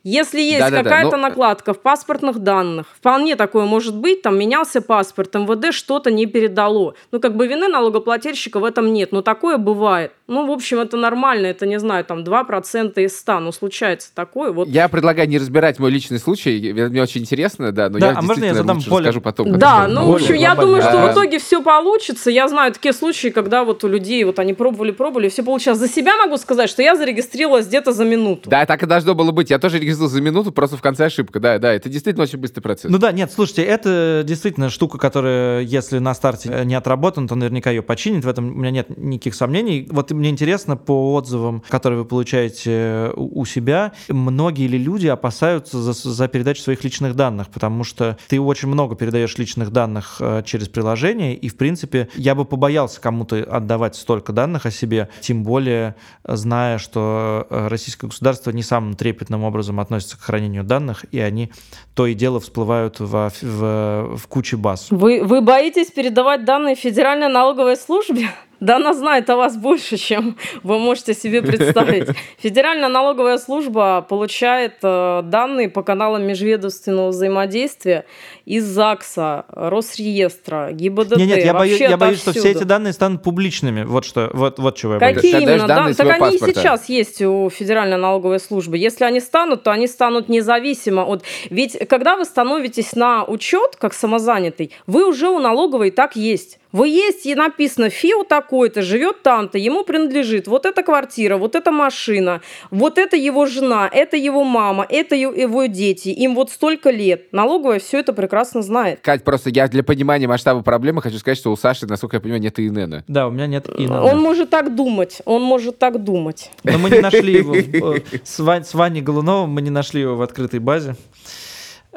Speaker 3: Если есть какая-то но... Э, накладка в паспортных данных, вполне такое может быть, там менялся появился паспорт, МВД что-то не передало. Ну, как бы вины налогоплательщика в этом нет, но такое бывает. Ну, в общем, это нормально, это, не знаю, там 2% из 100, но случается такое. Вот.
Speaker 1: Я предлагаю не разбирать мой личный случай, мне очень интересно, да, но
Speaker 2: Да,
Speaker 1: я
Speaker 2: а можно я задам
Speaker 1: лучше
Speaker 2: более-
Speaker 1: расскажу потом.
Speaker 3: Да, ну, в
Speaker 2: более
Speaker 3: общем, я думаю, что в итоге все получится. Я знаю такие случаи, когда вот у людей, вот они пробовали, пробовали, все получалось. За себя могу сказать, что я зарегистрировалась где-то за минуту.
Speaker 1: Да, так и должно было быть. Я тоже регистрировался за минуту, просто в конце ошибка. Да, да, это действительно очень быстрый процесс.
Speaker 2: Ну да, нет, слушайте, это действительно штука, которая, если на старте э, не отработана, то наверняка ее починит. В этом у меня нет никаких сомнений. Вот мне интересно по отзывам, которые вы получаете э, у себя, многие ли люди опасаются за, за передачу своих личных данных, потому что ты очень много передаешь личных данных э, через приложение, и, в принципе, я бы побоялся кому-то отдавать столько данных о себе, тем более зная, что э, российское государство не самым трепетным образом относится к хранению данных, и они то и дело всплывают во- в, в куче баз.
Speaker 3: Вы, вы боитесь передавать данные Федеральной налоговой службе? Да она знает о вас больше, чем вы можете себе представить. Федеральная налоговая служба получает э, данные по каналам межведомственного взаимодействия из ЗАГСа, Росреестра, ГИБДД.
Speaker 2: Нет, нет, я, боюсь,
Speaker 3: вообще
Speaker 2: я боюсь, что все эти данные станут публичными. Вот что, вот, вот чего я боюсь.
Speaker 3: Какие именно? Да, так они и сейчас есть у Федеральной налоговой службы. Если они станут, то они станут независимо от... Ведь когда вы становитесь на учет, как самозанятый, вы уже у налоговой так есть. Вы есть, и написано, ФИО такой-то, живет там-то, ему принадлежит вот эта квартира, вот эта машина, вот это его жена, это его мама, это его дети, им вот столько лет. Налоговая все это прекрасно знает.
Speaker 1: Кать, просто я для понимания масштаба проблемы хочу сказать, что у Саши, насколько я понимаю, нет ИНН.
Speaker 2: Да, у меня нет ИНН.
Speaker 3: Он может так думать, он может так думать.
Speaker 2: Но мы не нашли его. э, с Ваней Голуновым мы не нашли его в открытой базе.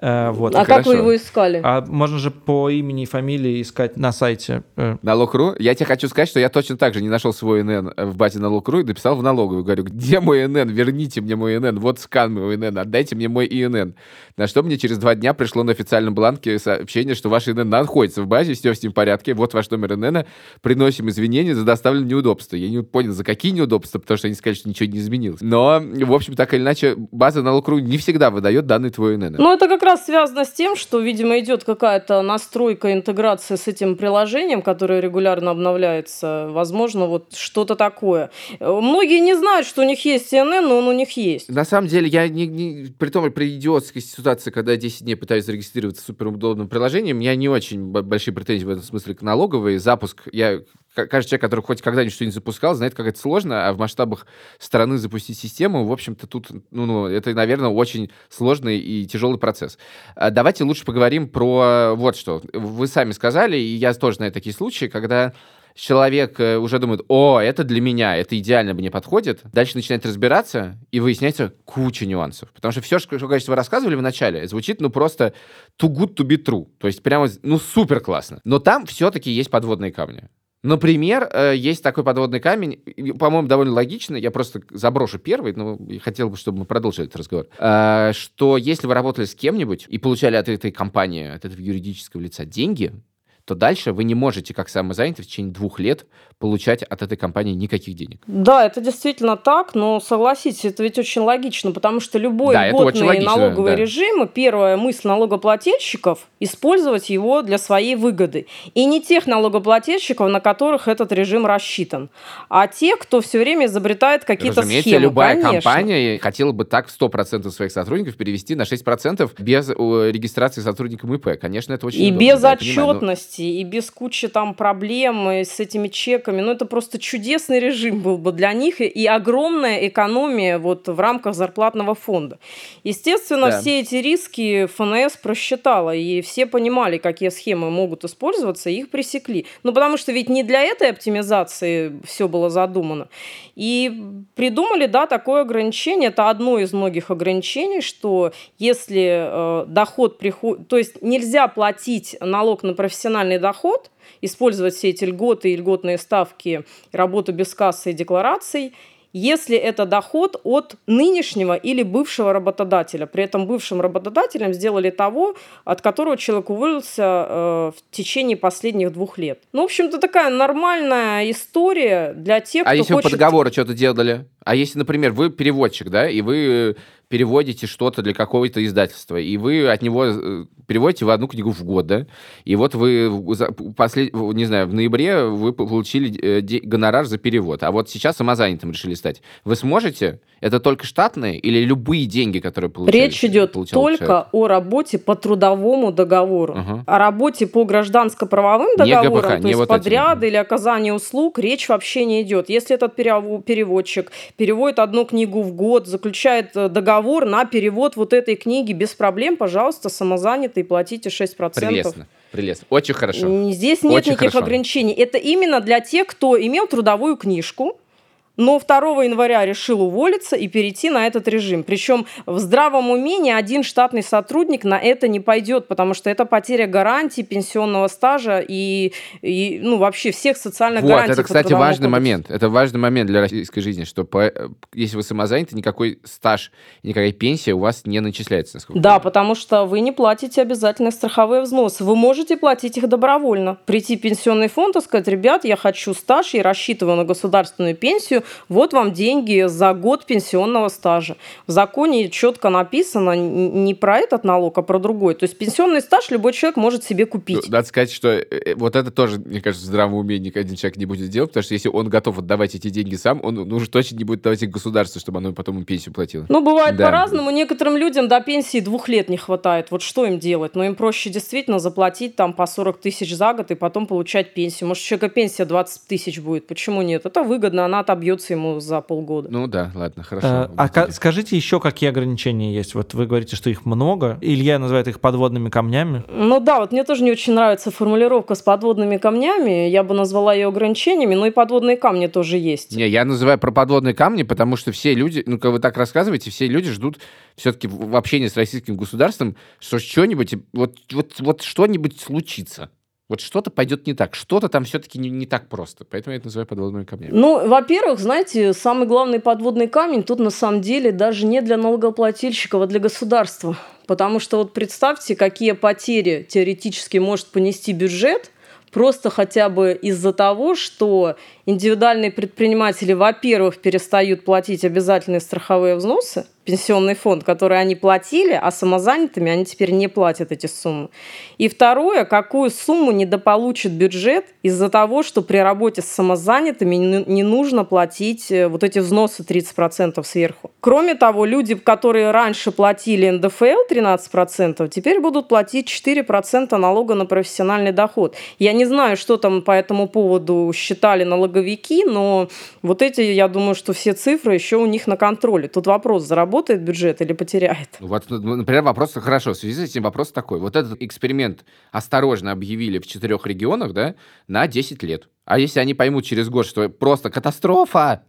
Speaker 2: Э, Вот.
Speaker 3: а как вы
Speaker 1: хорошо.
Speaker 3: его искали?
Speaker 2: А можно же по имени и фамилии искать на сайте. э,
Speaker 1: Налог.ру. Я тебе хочу сказать, что я точно так же не нашел свой ИНН в базе налог.ру и написал в налоговую. Говорю, где мой ИНН? Верните мне мой ИНН. Вот скан моего ИНН. Отдайте мне мой ИНН. На что мне через два дня пришло на официальном бланке сообщение, что ваш ИНН находится в базе, все с ним в порядке. Вот ваш номер ИНН. Приносим извинения за доставленные неудобства. Я не понял, за какие неудобства, потому что они сказали, что ничего не изменилось. Но, в общем, так или иначе, база налог.ру не всегда выдает данные твой ИНН.
Speaker 3: Ну, это как раз связано с тем, что, видимо, идет какая-то настройка, интеграция с этим приложением, которое регулярно обновляется. Возможно, вот что-то такое. Многие не знают, что у них есть CNN, но он у них есть.
Speaker 1: На самом деле, я не, не- при том, при идиотской ситуации, когда я 10 дней пытаюсь зарегистрироваться суперудобным приложением, я не очень большие претензии в этом смысле к налоговой. Запуск, я, каждый человек, который хоть когда-нибудь что-нибудь запускал, знает, как это сложно, а в масштабах страны запустить систему, в общем-то, тут, ну, ну, это, наверное, очень сложный и тяжелый процесс. А Давайте лучше поговорим про вот что. Вы сами сказали, и я тоже знаю такие случаи, когда человек э, уже думает, о, это для меня, это идеально мне подходит. Дальше начинает разбираться, и выясняется куча нюансов. Потому что все, что, конечно, вы рассказывали в начале, звучит, ну, просто too good to be true. То есть прямо, ну, супер классно. Но там все-таки есть подводные камни. Например, э, есть такой подводный камень, по-моему, довольно логично, я просто заброшу первый, но хотел бы, чтобы мы продолжили этот разговор, э, что если вы работали с кем-нибудь и получали от этой компании, от этого юридического лица деньги, то дальше вы не можете, как самозанятый, в течение двух лет получать от этой компании никаких денег.
Speaker 3: Да, это действительно так, но согласитесь, это ведь очень логично, потому что любой
Speaker 1: Да, логично,
Speaker 3: налоговый
Speaker 1: да.
Speaker 3: режим, первая мысль налогоплательщиков – использовать его для своей выгоды. И не тех налогоплательщиков, на которых этот режим рассчитан, а те, кто все время изобретает какие-то
Speaker 1: Разумеется,
Speaker 3: схемы.
Speaker 1: любая
Speaker 3: Конечно.
Speaker 1: компания хотела бы так 100% своих сотрудников перевести на 6% без э, регистрации сотрудником ИП. Конечно, это очень
Speaker 3: И
Speaker 1: удобно,
Speaker 3: без
Speaker 1: да,
Speaker 3: отчетности, и без кучи там проблем и с этими чеками. Ну, это просто чудесный режим был бы для них и, и огромная экономия вот в рамках зарплатного фонда. Естественно,
Speaker 1: Да.
Speaker 3: все эти риски ФНС просчитала, и все понимали, какие схемы могут использоваться, и их пресекли. Ну, потому что ведь не для этой оптимизации все было задумано. И придумали, да, такое ограничение. Это одно из многих ограничений, что если э, доход приходит... То есть нельзя платить налог на профессиональный доход, использовать все эти льготы и льготные ставки, работу без кассы и деклараций, если это доход от нынешнего или бывшего работодателя. При этом бывшим работодателем сделали того, от которого человек уволился э, в течение последних двух лет. Ну, в общем-то, такая нормальная история для тех,
Speaker 1: А
Speaker 3: кто
Speaker 1: если вы по
Speaker 3: хочет...
Speaker 1: договору что-то делали? А если, например, вы переводчик, да, и вы переводите что-то для какого-то издательства, и вы от него э, переводите в одну книгу в год, да, и вот вы, послед... не знаю, в ноябре вы получили э, гонорар за перевод, а вот сейчас самозанятым решили стать. Вы сможете? Это только штатные или любые деньги, которые получаете?
Speaker 3: Речь идет только человек? о работе по трудовому договору. Угу. О работе по гражданско-правовым договорам, ГПХ, то есть вот подряды или оказание услуг, речь вообще не идет. Если этот переводчик переводит одну книгу в год, заключает э, договор на перевод вот этой книги без проблем, пожалуйста, самозанятый, платите 6%.
Speaker 1: Прелестно. Прелестно. Очень хорошо.
Speaker 3: Здесь нет Очень никаких хорошо. ограничений. Это именно для тех, кто имел трудовую книжку, но 2 января решил уволиться и перейти на этот режим. Причем в здравом уме ни один штатный сотрудник на это не пойдет, потому что это потеря гарантии пенсионного стажа и, и ну, вообще всех социальных
Speaker 1: вот,
Speaker 3: гарантий.
Speaker 1: Это, кстати, важный кодексу. момент. Это важный момент для российской жизни, что по, если вы самозаняты, никакой стаж, никакая пенсия у вас не начисляется.
Speaker 3: Да, потому что вы не платите обязательно страховые взносы. Вы можете платить их добровольно. Прийти в пенсионный фонд и сказать, ребят, я хочу стаж и рассчитываю на государственную пенсию, вот вам деньги за год пенсионного стажа. В законе четко написано не про этот налог, а про другой. То есть пенсионный стаж любой человек может себе купить.
Speaker 1: Ну, надо сказать, что э, э, вот это тоже, мне кажется, здравом уме один человек не будет делать, потому что если он готов отдавать эти деньги сам, он ну, уже точно не будет давать их государству, чтобы оно потом ему пенсию платило.
Speaker 3: Ну, бывает да. по-разному. Некоторым людям до пенсии двух лет не хватает. Вот что им делать? Но им проще действительно заплатить там по 40 тысяч за год и потом получать пенсию. Может, у человека пенсия 20 тысяч будет. Почему нет? Это выгодно, она отобьет отобьется ему за полгода.
Speaker 1: Ну да, ладно, хорошо.
Speaker 2: А, а скажите еще, какие ограничения есть? Вот вы говорите, что их много. Илья называет их подводными камнями.
Speaker 3: Ну да, вот мне тоже не очень нравится формулировка с подводными камнями. Я бы назвала ее ограничениями, но и подводные камни тоже есть.
Speaker 1: Не, я называю про подводные камни, потому что все люди, ну, как вы так рассказываете, все люди ждут все-таки в общении с российским государством, что что-нибудь, вот, вот, вот что-нибудь случится. Вот что-то пойдет не так, что-то там все-таки не, не так просто. Поэтому я это называю подводными камнями.
Speaker 3: Ну, во-первых, знаете, самый главный подводный камень тут на самом деле даже не для налогоплательщиков, а для государства. Потому что вот представьте, какие потери теоретически может понести бюджет, просто хотя бы из-за того, что индивидуальные предприниматели, во-первых, перестают платить обязательные страховые взносы, пенсионный фонд, который они платили, а самозанятыми они теперь не платят эти суммы. И второе, какую сумму недополучит бюджет из-за того, что при работе с самозанятыми не нужно платить э, вот эти взносы 30% сверху. Кроме того, люди, которые раньше платили НДФЛ 13%, теперь будут платить 4% налога на профессиональный доход. Я не знаю, что там по этому поводу считали налоговики, но вот эти, я думаю, что все цифры еще у них на контроле. Тут вопрос, заработает бюджет или потеряет?
Speaker 1: Вот, ну, например, вопрос, хорошо, в связи с этим вопрос такой. Вот этот эксперимент осторожно объявили в четырех регионах, да, на 10 лет. А если они поймут через год, что просто катастрофа,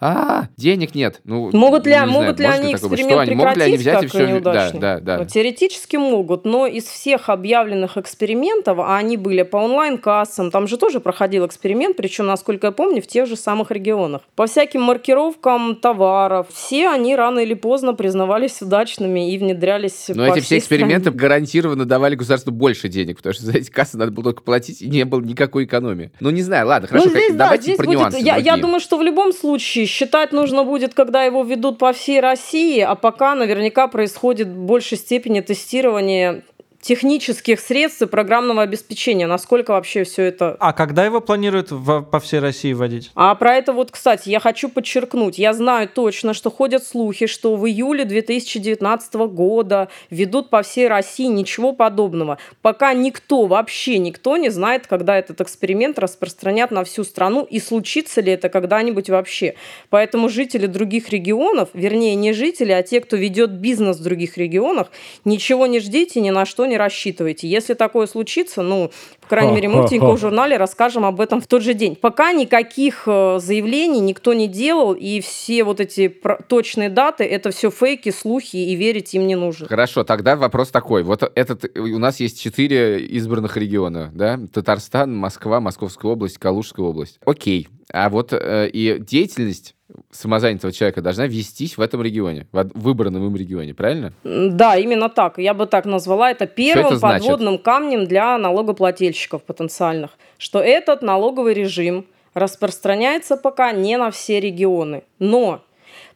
Speaker 1: а, денег нет. Ну,
Speaker 3: могут ли, могут знаю, ли они эксперимент что, прекратить, могут ли они взять и все... неудачный? Да, да, да. Ну, теоретически могут, но из всех объявленных экспериментов, а они были по онлайн-кассам, там же тоже проходил эксперимент, причем, насколько я помню, в тех же самых регионах. По всяким маркировкам товаров, все они рано или поздно признавались удачными и внедрялись
Speaker 1: Но эти все эксперименты гарантированно давали государству больше денег, потому что за эти кассы надо было только платить, и не было никакой экономии. Ну, не знаю, ладно, хорошо, ну, здесь, как, да, давайте здесь про будет, нюансы.
Speaker 3: Я, я думаю, что в любом случае считать нужно будет, когда его ведут по всей России, а пока наверняка происходит в большей степени тестирование технических средств и программного обеспечения. Насколько вообще все это...
Speaker 2: А когда его планируют в, по всей России вводить?
Speaker 3: А про это вот, кстати, я хочу подчеркнуть. Я знаю точно, что ходят слухи, что в июле 2019 года ведут по всей России ничего подобного. Пока никто, вообще никто не знает, когда этот эксперимент распространят на всю страну и случится ли это когда-нибудь вообще. Поэтому жители других регионов, вернее не жители, а те, кто ведет бизнес в других регионах, ничего не ждите, ни на что не рассчитывайте. Если такое случится, ну, по крайней мере, мы в Тинькофф журнале расскажем об этом в тот же день. Пока никаких э, заявлений никто не делал, и все вот эти точные даты, это все фейки, слухи, и верить им не нужно.
Speaker 1: Хорошо, тогда вопрос такой. Вот этот, у нас есть четыре избранных региона, да? Татарстан, Москва, Московская область, Калужская область. Окей. А вот э, и деятельность самозанятого человека должна вестись в этом регионе, в выбранном им регионе, правильно?
Speaker 3: Да, именно так. Я бы так назвала это первым это подводным камнем для налогоплательщиков потенциальных, что этот налоговый режим распространяется пока не на все регионы. Но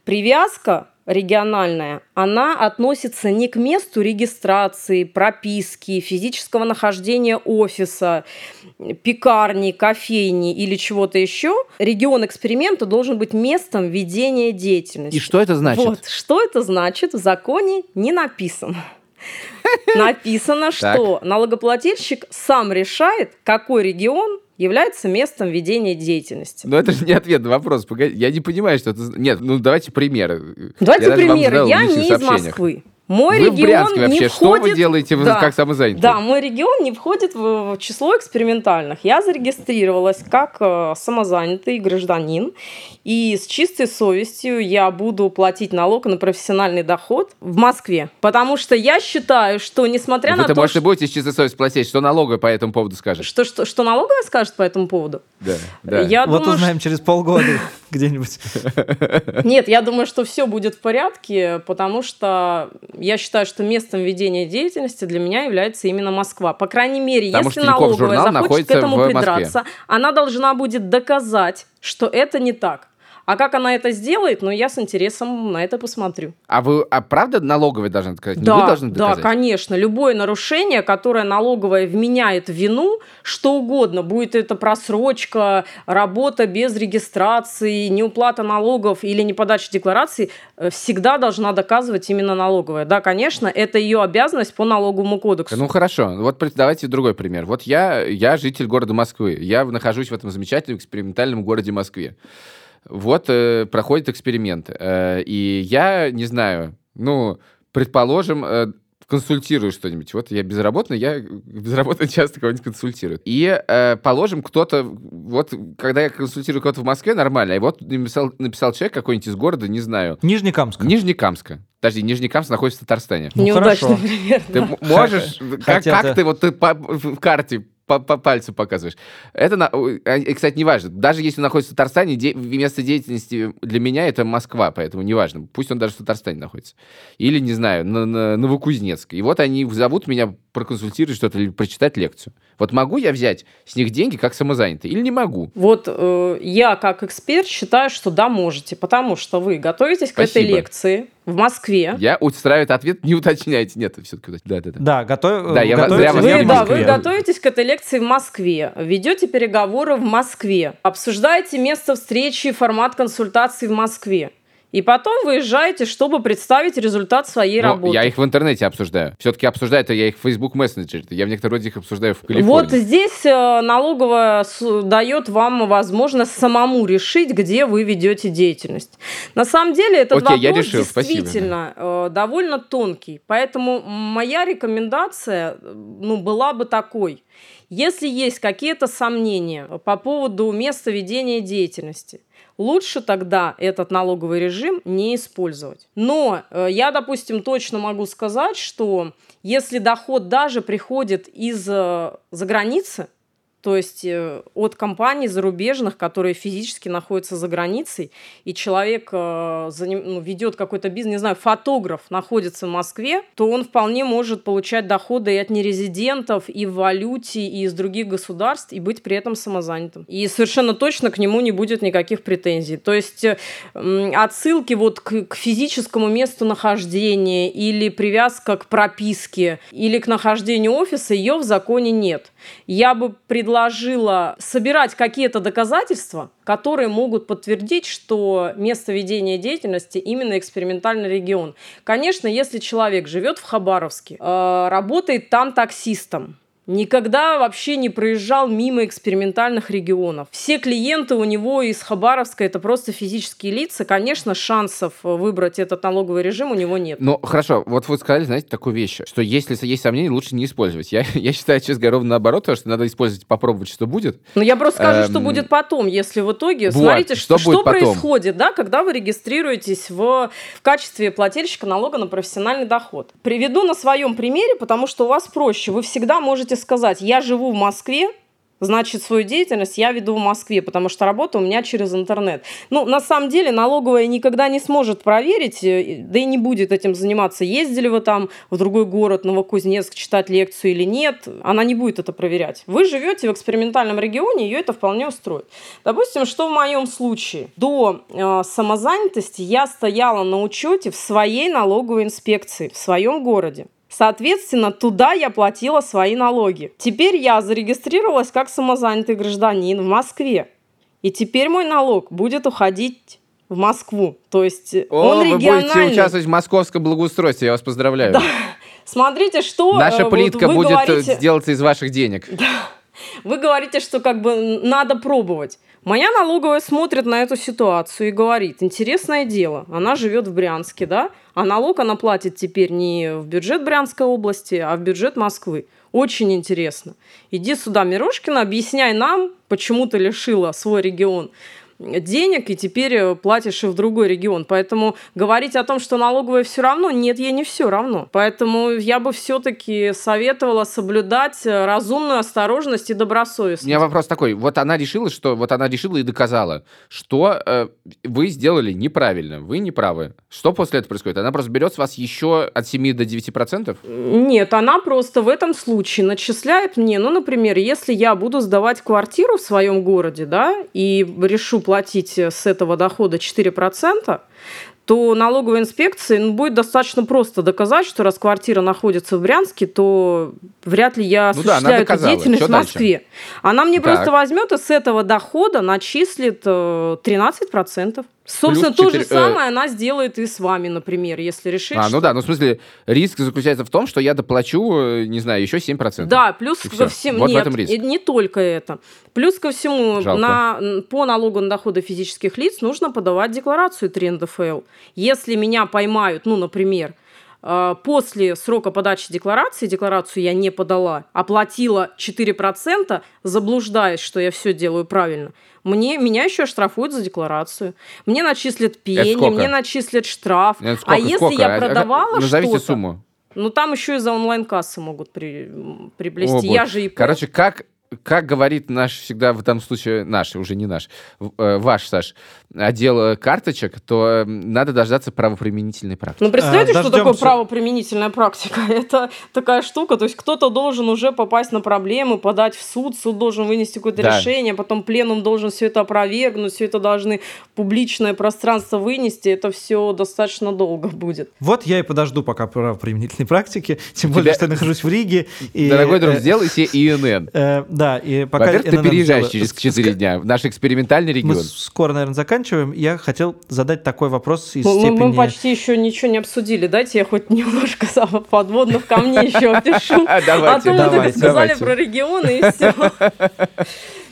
Speaker 3: привязка региональная, она относится не к месту регистрации, прописки, физического нахождения офиса, пекарни, кофейни или чего-то еще. Регион эксперимента должен быть местом ведения деятельности.
Speaker 1: И что это значит?
Speaker 3: Вот, что это значит, в законе не написано. Написано, что налогоплательщик сам решает, какой регион является местом ведения деятельности.
Speaker 1: Но это же не ответ на вопрос. Погоди, я не понимаю, что это... Нет, ну давайте примеры.
Speaker 3: Давайте я примеры. Я не из Москвы. Мой
Speaker 1: вы
Speaker 3: регион
Speaker 1: в вообще.
Speaker 3: не
Speaker 1: Что
Speaker 3: входит...
Speaker 1: вы делаете
Speaker 3: да,
Speaker 1: как самозанятый?
Speaker 3: Да, мой регион не входит в число экспериментальных. Я зарегистрировалась как э, самозанятый гражданин, и с чистой совестью я буду платить налог на профессиональный доход в Москве. Потому что я считаю, что несмотря
Speaker 1: вы
Speaker 3: на
Speaker 1: то... может,
Speaker 3: что...
Speaker 1: и будете с чистой совестью платить, что налоговая по этому поводу скажет?
Speaker 3: Что, что, что налоговая скажет по этому поводу?
Speaker 1: Да, да.
Speaker 3: Я
Speaker 2: вот
Speaker 3: думаю,
Speaker 2: узнаем через полгода где-нибудь.
Speaker 3: Нет, я думаю, что все будет в порядке, потому что я считаю, что местом ведения деятельности для меня является именно Москва. По крайней мере,
Speaker 1: Потому
Speaker 3: если
Speaker 1: что
Speaker 3: налоговая захочет к этому придраться,
Speaker 1: Москве.
Speaker 3: она должна будет доказать, что это не так. А как она это сделает, ну, я с интересом на это посмотрю.
Speaker 1: А вы, а правда налоговая должна доказать? Не
Speaker 3: Да,
Speaker 1: вы должны
Speaker 3: да,
Speaker 1: доказать?
Speaker 3: конечно. Любое нарушение, которое налоговая вменяет вину, что угодно, будет это просрочка, работа без регистрации, неуплата налогов или неподача декларации, э, всегда должна доказывать именно налоговая. Да, конечно, это ее обязанность по налоговому кодексу.
Speaker 1: Ну хорошо, вот давайте другой пример. Вот я, я житель города Москвы, я нахожусь в этом замечательном экспериментальном городе Москве. Вот э, проходит эксперимент, э, и я не знаю, ну, предположим, э, консультирую что-нибудь. Вот я безработный, я безработный часто кого-нибудь консультирую. И, э, положим, кто-то, вот, когда я консультирую кого-то в Москве, нормально, и вот написал, написал человек какой-нибудь из города, не знаю,
Speaker 2: Нижнекамск.
Speaker 1: Нижнекамска. Подожди, Нижнекамск находится в Татарстане.
Speaker 2: Ну,
Speaker 3: Неудачный
Speaker 2: хорошо.
Speaker 3: пример.
Speaker 1: Ты можешь, как,
Speaker 2: Хотя
Speaker 1: как
Speaker 2: ты-
Speaker 1: ты вот ты по- в карте по, по пальцу показываешь. Это, на- а, кстати, не важно. Даже если он находится в Татарстане, де- место деятельности для меня это Москва, поэтому не важно. Пусть он даже в Татарстане находится. Или, не знаю, на, на Новокузнецк. И вот они зовут меня проконсультировать что-то или прочитать лекцию. Вот могу я взять с них деньги как самозанятый или не могу?
Speaker 3: Вот э, я как эксперт считаю, что да, можете, потому что вы готовитесь к этой
Speaker 1: Спасибо.
Speaker 3: лекции в Москве.
Speaker 1: Я устраивает ответ, не уточняйте. Нет, все-таки да, да, да.
Speaker 2: Да, готов...
Speaker 1: Да, я
Speaker 2: готовитесь
Speaker 1: вас
Speaker 3: Вы, да, вы готовитесь к этой лекции в Москве, ведете переговоры в Москве, обсуждаете место встречи и формат консультаций в Москве. И потом выезжаете, чтобы представить результат своей
Speaker 1: Но
Speaker 3: работы.
Speaker 1: я их в интернете обсуждаю. Все-таки обсуждаю это я их в Facebook Messenger. Я в некотором роде их обсуждаю в
Speaker 3: Вот
Speaker 1: Калифорнии.
Speaker 3: здесь э, налоговая дает вам возможность самому решить, где вы ведете деятельность. На самом деле этот
Speaker 1: Окей, я
Speaker 3: вопрос
Speaker 1: решил, спасибо.
Speaker 3: действительно э, довольно тонкий. Поэтому моя рекомендация ну, была бы такой. Если есть какие-то сомнения по поводу места ведения деятельности, лучше тогда этот налоговый режим не использовать. Но э, я, допустим, точно могу сказать, что если доход даже приходит из-за границы, то есть э, от компаний зарубежных, которые физически находятся за границей, и человек э, ну, ведет какой-то бизнес, не знаю, фотограф находится в Москве, то он вполне может получать доходы и от нерезидентов, и в валюте, и из других государств, и быть при этом самозанятым. И совершенно точно к нему не будет никаких претензий. То есть э, отсылки вот к, к физическому месту нахождения или привязка к прописке или к нахождению офиса, ее в законе нет. Я бы предложила собирать какие-то доказательства, которые могут подтвердить, что место ведения деятельности именно экспериментальный регион. Конечно, если человек живет в Хабаровске, э, работает там таксистом, Никогда вообще не проезжал мимо экспериментальных регионов. Все клиенты у него из Хабаровска это просто физические лица. Конечно, шансов выбрать этот налоговый режим у него нет.
Speaker 1: Ну, хорошо, вот вы сказали, знаете, такую вещь, что если есть сомнения, лучше не использовать. Я, я считаю, честно говоря, ровно наоборот, потому что надо использовать, попробовать, что будет.
Speaker 3: Но я просто скажу, что
Speaker 1: Эм,
Speaker 3: будет потом, если в итоге...
Speaker 1: вот,
Speaker 3: смотрите,
Speaker 1: что
Speaker 3: что, что происходит, да, когда вы регистрируетесь в, в качестве плательщика налога на профессиональный доход. Приведу на своем примере, потому что у вас проще. Вы всегда можете сказать, я живу в Москве, значит, свою деятельность я веду в Москве, потому что работа у меня через интернет. Ну, на самом деле, налоговая никогда не сможет проверить, э, да и не будет этим заниматься. Ездили вы там в другой город, Новокузнецк, читать лекцию или нет, она не будет это проверять. Вы живете в экспериментальном регионе, ее это вполне устроит. Допустим, что в моем случае? До э, самозанятости я стояла на учете в своей налоговой инспекции в своем городе. Соответственно, туда я платила свои налоги. Теперь я зарегистрировалась как самозанятый гражданин в Москве. И теперь мой налог будет уходить в Москву. То есть
Speaker 1: О,
Speaker 3: он
Speaker 1: вы
Speaker 3: региональный.
Speaker 1: будете участвовать в московском благоустройстве, я вас поздравляю.
Speaker 3: Да. Смотрите, что...
Speaker 1: Наша
Speaker 3: э, вот
Speaker 1: плитка
Speaker 3: вы
Speaker 1: будет э,
Speaker 3: говорите-
Speaker 1: сделаться из ваших денег.
Speaker 3: Вы говорите, что как бы надо пробовать. Моя налоговая смотрит на эту ситуацию и говорит, интересное дело, она живет в Брянске, да, а налог она платит теперь не в бюджет Брянской области, а в бюджет Москвы. Очень интересно. Иди сюда, Мирошкина, объясняй нам, почему ты лишила свой регион денег и теперь э, платишь и в другой регион. Поэтому говорить о том, что налоговая все равно, нет, ей не все равно. Поэтому я бы все-таки советовала соблюдать э, разумную осторожность и
Speaker 1: У
Speaker 3: добросовестность.
Speaker 1: меня вопрос такой. Вот она решила, что вот она решила и доказала, что э, вы сделали неправильно, вы не правы. Что после этого происходит? Она просто берет с вас еще от 7 до 9 процентов?
Speaker 3: Нет, она просто в этом случае начисляет мне, ну, например, если я буду сдавать квартиру в своем городе, да, и решу платить э, с этого дохода 4%, то налоговой инспекции ну, будет достаточно просто доказать, что раз квартира находится в Брянске, то вряд ли я
Speaker 1: Ну да,
Speaker 3: осуществляю эту деятельность
Speaker 1: Чё
Speaker 3: в Москве. Она мне
Speaker 1: Так.
Speaker 3: просто возьмет и с этого дохода начислит э, 13%. Собственно, то же
Speaker 1: 4, э,
Speaker 3: самое она сделает и с вами, например, если решит,
Speaker 1: А,
Speaker 3: что...
Speaker 1: ну да, ну в смысле, риск заключается в том, что я доплачу, э, не знаю, еще 7%.
Speaker 3: Да, плюс
Speaker 1: И
Speaker 3: ко всему...
Speaker 1: Вот в
Speaker 3: Нет,
Speaker 1: этом риск.
Speaker 3: не только это. Плюс ко всему,
Speaker 1: Жалко.
Speaker 3: на, по налогу на доходы физических лиц нужно подавать декларацию 3 НДФЛ. Если меня поймают, ну, например, э, после срока подачи декларации, декларацию я не подала, оплатила 4%, заблуждаясь, что я все делаю правильно, мне, меня еще оштрафуют за декларацию. Мне начислят пени, мне начислят штраф.
Speaker 1: Это
Speaker 3: а
Speaker 1: сколько,
Speaker 3: если
Speaker 1: сколько?
Speaker 3: я
Speaker 1: А- а-
Speaker 3: продавала
Speaker 1: Назовите
Speaker 3: что-то...
Speaker 1: сумму.
Speaker 3: Ну, там еще и за онлайн-кассы могут при, м,
Speaker 1: О, боже.
Speaker 3: я же и
Speaker 1: Короче, как, как говорит наш всегда в этом случае, наш, уже не наш, э, ваш, Саш, отдел э, карточек, то надо дождаться правоприменительной практики.
Speaker 3: Ну, представляете,
Speaker 2: А,
Speaker 3: что такое правоприменительная практика? Это такая штука, то есть кто-то должен уже попасть на проблемы, подать в суд, суд должен вынести какое-то
Speaker 1: Да.
Speaker 3: решение, потом пленум должен все это опровергнуть, все это должны публичное пространство вынести, это все достаточно долго будет.
Speaker 2: Вот я и подожду пока правоприменительной практики, тем более,
Speaker 1: тебя-
Speaker 2: что я нахожусь в Риге. и,
Speaker 1: Дорогой друг,
Speaker 2: э,
Speaker 1: сделай себе ИНН.
Speaker 2: э, Да, и пока...
Speaker 1: Во-первых, ты переезжаешь через
Speaker 2: Ск-
Speaker 1: 4 дня в наш экспериментальный
Speaker 2: Мы
Speaker 1: регион.
Speaker 2: скоро, наверное, заканчиваем. Я хотел задать такой вопрос из
Speaker 3: Мы, мы-
Speaker 2: степени...
Speaker 3: мы почти еще ничего не обсудили. Дайте я хоть немножко подводных камней еще опишу. А
Speaker 1: Давайте,
Speaker 3: то вы только
Speaker 2: давайте,
Speaker 3: сказали
Speaker 1: давайте.
Speaker 3: про регионы и все.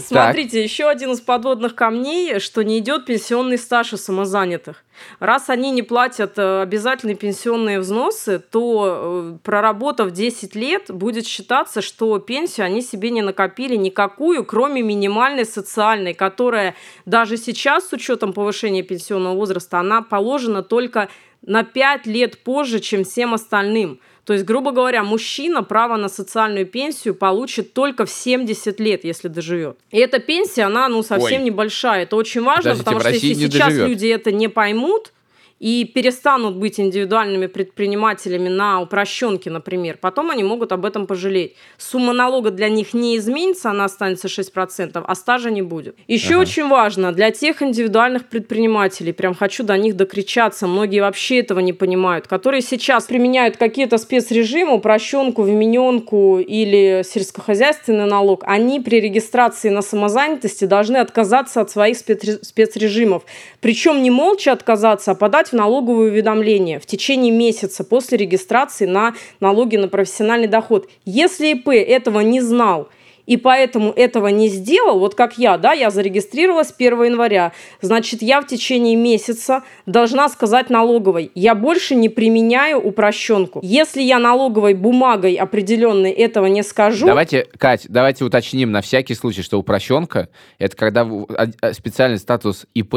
Speaker 3: Смотрите, еще один из подводных камней, что не идет пенсионный стаж у самозанятых. Раз они не платят э, обязательные пенсионные взносы, то, э, проработав 10 лет, будет считаться, что пенсию они себе не накопили никакую, кроме минимальной социальной, которая даже сейчас, с учетом повышения пенсионного возраста, она положена только на 5 лет позже, чем всем остальным. То есть, грубо говоря, мужчина право на социальную пенсию получит только в 70 лет, если доживет. И эта пенсия, она ну, совсем
Speaker 1: Ой.
Speaker 3: небольшая. Это очень важно,
Speaker 1: Подождите,
Speaker 3: потому что если сейчас
Speaker 1: доживет.
Speaker 3: люди это не поймут, и перестанут быть индивидуальными предпринимателями на упрощенке, например, потом они могут об этом пожалеть. Сумма налога для них не изменится, она останется 6%, а стажа не будет. Еще
Speaker 1: Ага.
Speaker 3: очень важно для тех индивидуальных предпринимателей, прям хочу до них докричаться, многие вообще этого не понимают, которые сейчас применяют какие-то спецрежимы, упрощенку, вмененку или сельскохозяйственный налог, они при регистрации на самозанятости должны отказаться от своих спецре- спецрежимов. Причем не молча отказаться, а подать в налоговое уведомление в течение месяца после регистрации на налоги на профессиональный доход. Если ИП этого не знал и поэтому этого не сделал, вот как я, да, я зарегистрировалась 1 января, значит, я в течение месяца должна сказать налоговой, я больше не применяю упрощенку. Если я налоговой бумагой определенной этого не скажу,
Speaker 1: Давайте, Кать, давайте уточним на всякий случай, что упрощенка — это когда а- а- специальный статус ИП,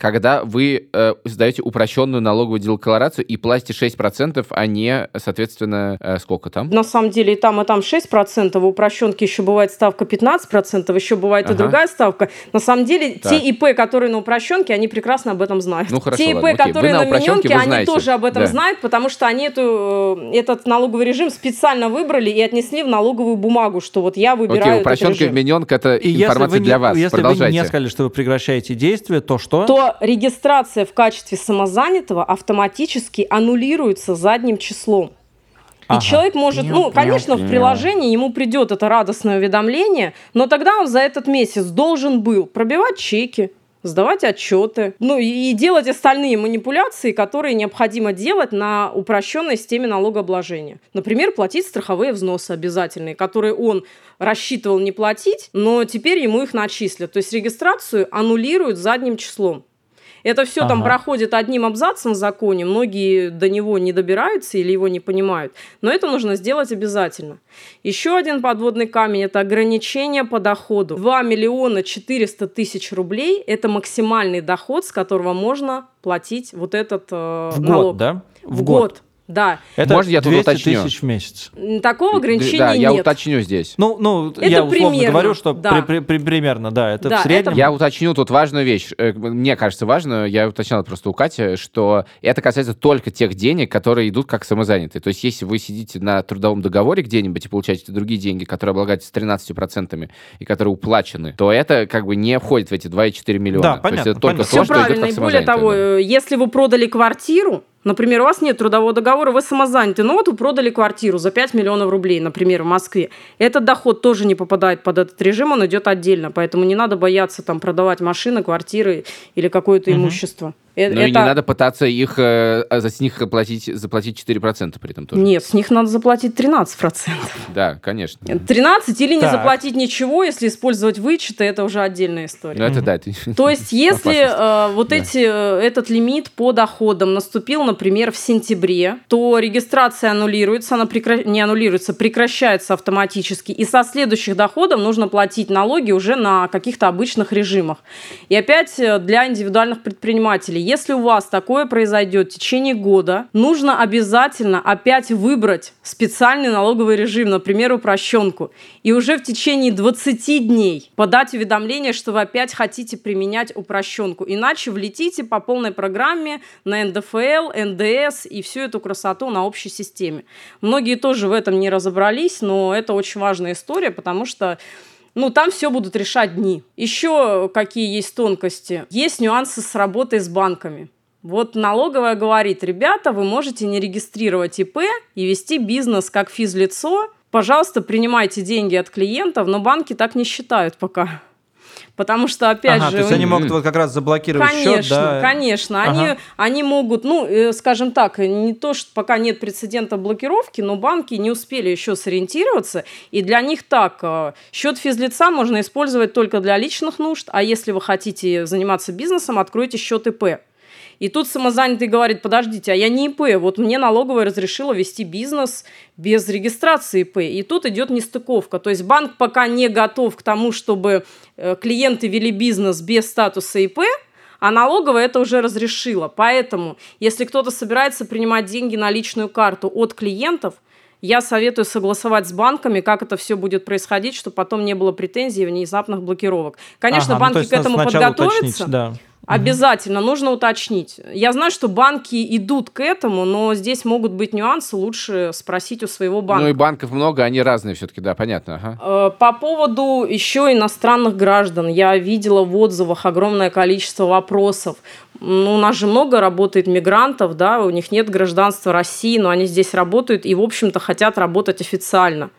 Speaker 1: когда вы э, сдаете упрощенную налоговую декларацию и платите 6%, а не, соответственно, э, сколько там?
Speaker 3: На самом деле и там, и там 6%, в упрощенке еще бывает ставка 15%, еще бывает ага. и другая ставка. На самом деле так. те ИП, которые на упрощенке, они прекрасно об этом знают.
Speaker 1: Ну, хорошо,
Speaker 3: те
Speaker 1: ИП, ладно,
Speaker 3: которые
Speaker 1: на,
Speaker 3: на мененке,
Speaker 1: они
Speaker 3: тоже об этом да. знают, потому что они эту, э, этот налоговый режим специально выбрали и отнесли в налоговую бумагу, что вот я выбираю Окей,
Speaker 1: упрощенка в мененка это и информация для
Speaker 2: не,
Speaker 1: вас.
Speaker 2: Если вы не сказали, что вы прекращаете действие, то что?
Speaker 3: То регистрация в качестве самозанятого автоматически аннулируется задним числом. И ага. человек может, нет, ну, конечно, нет, в приложении ему придет это радостное уведомление, но тогда он за этот месяц должен был пробивать чеки, сдавать отчеты, ну и делать остальные манипуляции, которые необходимо делать на упрощенной системе налогообложения. Например, платить страховые взносы обязательные, которые он рассчитывал не платить, но теперь ему их начислят. То есть регистрацию аннулируют задним числом. Это все ага. там проходит одним абзацем в законе, многие до него не добираются или его не понимают, но это нужно сделать обязательно. Еще один подводный камень – это ограничение по доходу. 2 миллиона 400 тысяч рублей – это максимальный доход, с которого можно платить вот этот э,
Speaker 2: в
Speaker 3: налог.
Speaker 2: Год, да?
Speaker 3: В, в год. год. Да.
Speaker 2: Это Может, я тут уточню? тысяч в месяц.
Speaker 3: Такого ограничения да,
Speaker 1: нет. я уточню здесь.
Speaker 2: Ну, ну это я условно примерно, говорю, что да. при, при, примерно, да, это да, в среднем.
Speaker 1: Это... Я уточню тут важную вещь. Э, мне кажется важно, я уточнял просто у Кати, что это касается только тех денег, которые идут как самозанятые. То есть, если вы сидите на трудовом договоре где-нибудь и получаете другие деньги, которые облагаются 13% и которые уплачены, то это как бы не входит в эти 2,4 миллиона.
Speaker 2: Да, понятно,
Speaker 1: то есть, это
Speaker 2: понятно.
Speaker 1: только Все
Speaker 3: то, правильно.
Speaker 1: что
Speaker 3: идет как И более того, да. если вы продали квартиру, Например, у вас нет трудового договора, вы самозаняты, но вот вы продали квартиру за 5 миллионов рублей, например, в Москве. Этот доход тоже не попадает под этот режим, он идет отдельно, поэтому не надо бояться там продавать машины, квартиры или какое-то угу. имущество.
Speaker 1: Э, ну это... и не надо пытаться их, э, за них платить, заплатить 4% при этом тоже.
Speaker 3: Нет, с них надо заплатить 13%.
Speaker 1: Да, конечно.
Speaker 3: 13 или так. не заплатить ничего, если использовать вычеты, это уже отдельная история.
Speaker 1: Ну это да. Это...
Speaker 3: То есть если э, вот да. эти, э, этот лимит по доходам наступил, например, в сентябре, то регистрация аннулируется, она прекра... не аннулируется, прекращается автоматически, и со следующих доходов нужно платить налоги уже на каких-то обычных режимах. И опять э, для индивидуальных предпринимателей если у вас такое произойдет в течение года, нужно обязательно опять выбрать специальный налоговый режим, например, упрощенку, и уже в течение 20 дней подать уведомление, что вы опять хотите применять упрощенку. Иначе влетите по полной программе на НДФЛ, НДС и всю эту красоту на общей системе. Многие тоже в этом не разобрались, но это очень важная история, потому что ну, там все будут решать дни. Еще какие есть тонкости? Есть нюансы с работой с банками. Вот налоговая говорит, ребята, вы можете не регистрировать ИП и вести бизнес как физлицо. Пожалуйста, принимайте деньги от клиентов, но банки так не считают пока. Потому что, опять ага, же...
Speaker 2: то есть они могут вот как раз заблокировать
Speaker 3: конечно,
Speaker 2: счет, да?
Speaker 3: Конечно, ага. они, они могут, ну, э, скажем так, не то, что пока нет прецедента блокировки, но банки не успели еще сориентироваться, и для них так, э, счет физлица можно использовать только для личных нужд, а если вы хотите заниматься бизнесом, откройте счет ИП. И тут самозанятый говорит, подождите, а я не ИП, вот мне налоговая разрешила вести бизнес без регистрации ИП. И тут идет нестыковка. То есть банк пока не готов к тому, чтобы э, клиенты вели бизнес без статуса ИП, а налоговая это уже разрешила. Поэтому, если кто-то собирается принимать деньги на личную карту от клиентов, я советую согласовать с банками, как это все будет происходить, чтобы потом не было претензий и внезапных блокировок. Конечно, ага, ну, банки ну, к этому подготовятся. Уточнить, да. Обязательно, нужно уточнить. Я знаю, что банки идут к этому, но здесь могут быть нюансы, лучше спросить у своего банка.
Speaker 1: Ну и банков много, они разные все-таки, да, понятно. Ага.
Speaker 3: Э, по поводу еще иностранных граждан, я видела в отзывах огромное количество вопросов. Ну, у нас же много работает мигрантов, да, у них нет гражданства России, но они здесь работают и, в общем-то, хотят работать официально.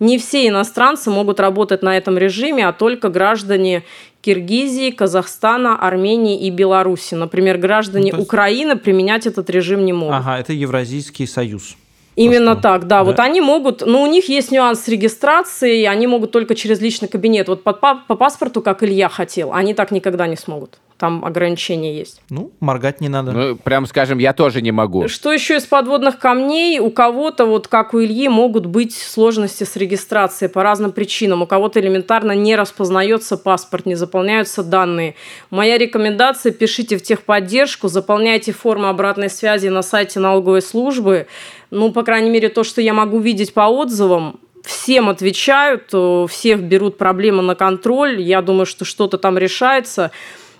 Speaker 3: Не все иностранцы могут работать на этом режиме, а только граждане Киргизии, Казахстана, Армении и Беларуси. Например, граждане ну, есть... Украины применять этот режим не могут.
Speaker 2: Ага, это Евразийский союз.
Speaker 3: Именно Просто, так, да. да. Вот они могут, но у них есть нюанс регистрации, они могут только через личный кабинет. Вот по, по паспорту, как Илья хотел, они так никогда не смогут. Там ограничения есть.
Speaker 2: Ну, моргать не надо.
Speaker 1: Ну, прям скажем, я тоже не могу.
Speaker 3: Что еще из подводных камней? У кого-то, вот как у Ильи, могут быть сложности с регистрацией по разным причинам. У кого-то элементарно не распознается паспорт, не заполняются данные. Моя рекомендация – пишите в техподдержку, заполняйте формы обратной связи на сайте налоговой службы. Ну, по крайней мере, то, что я могу видеть по отзывам, всем отвечают, всех берут проблемы на контроль. Я думаю, что что-то там решается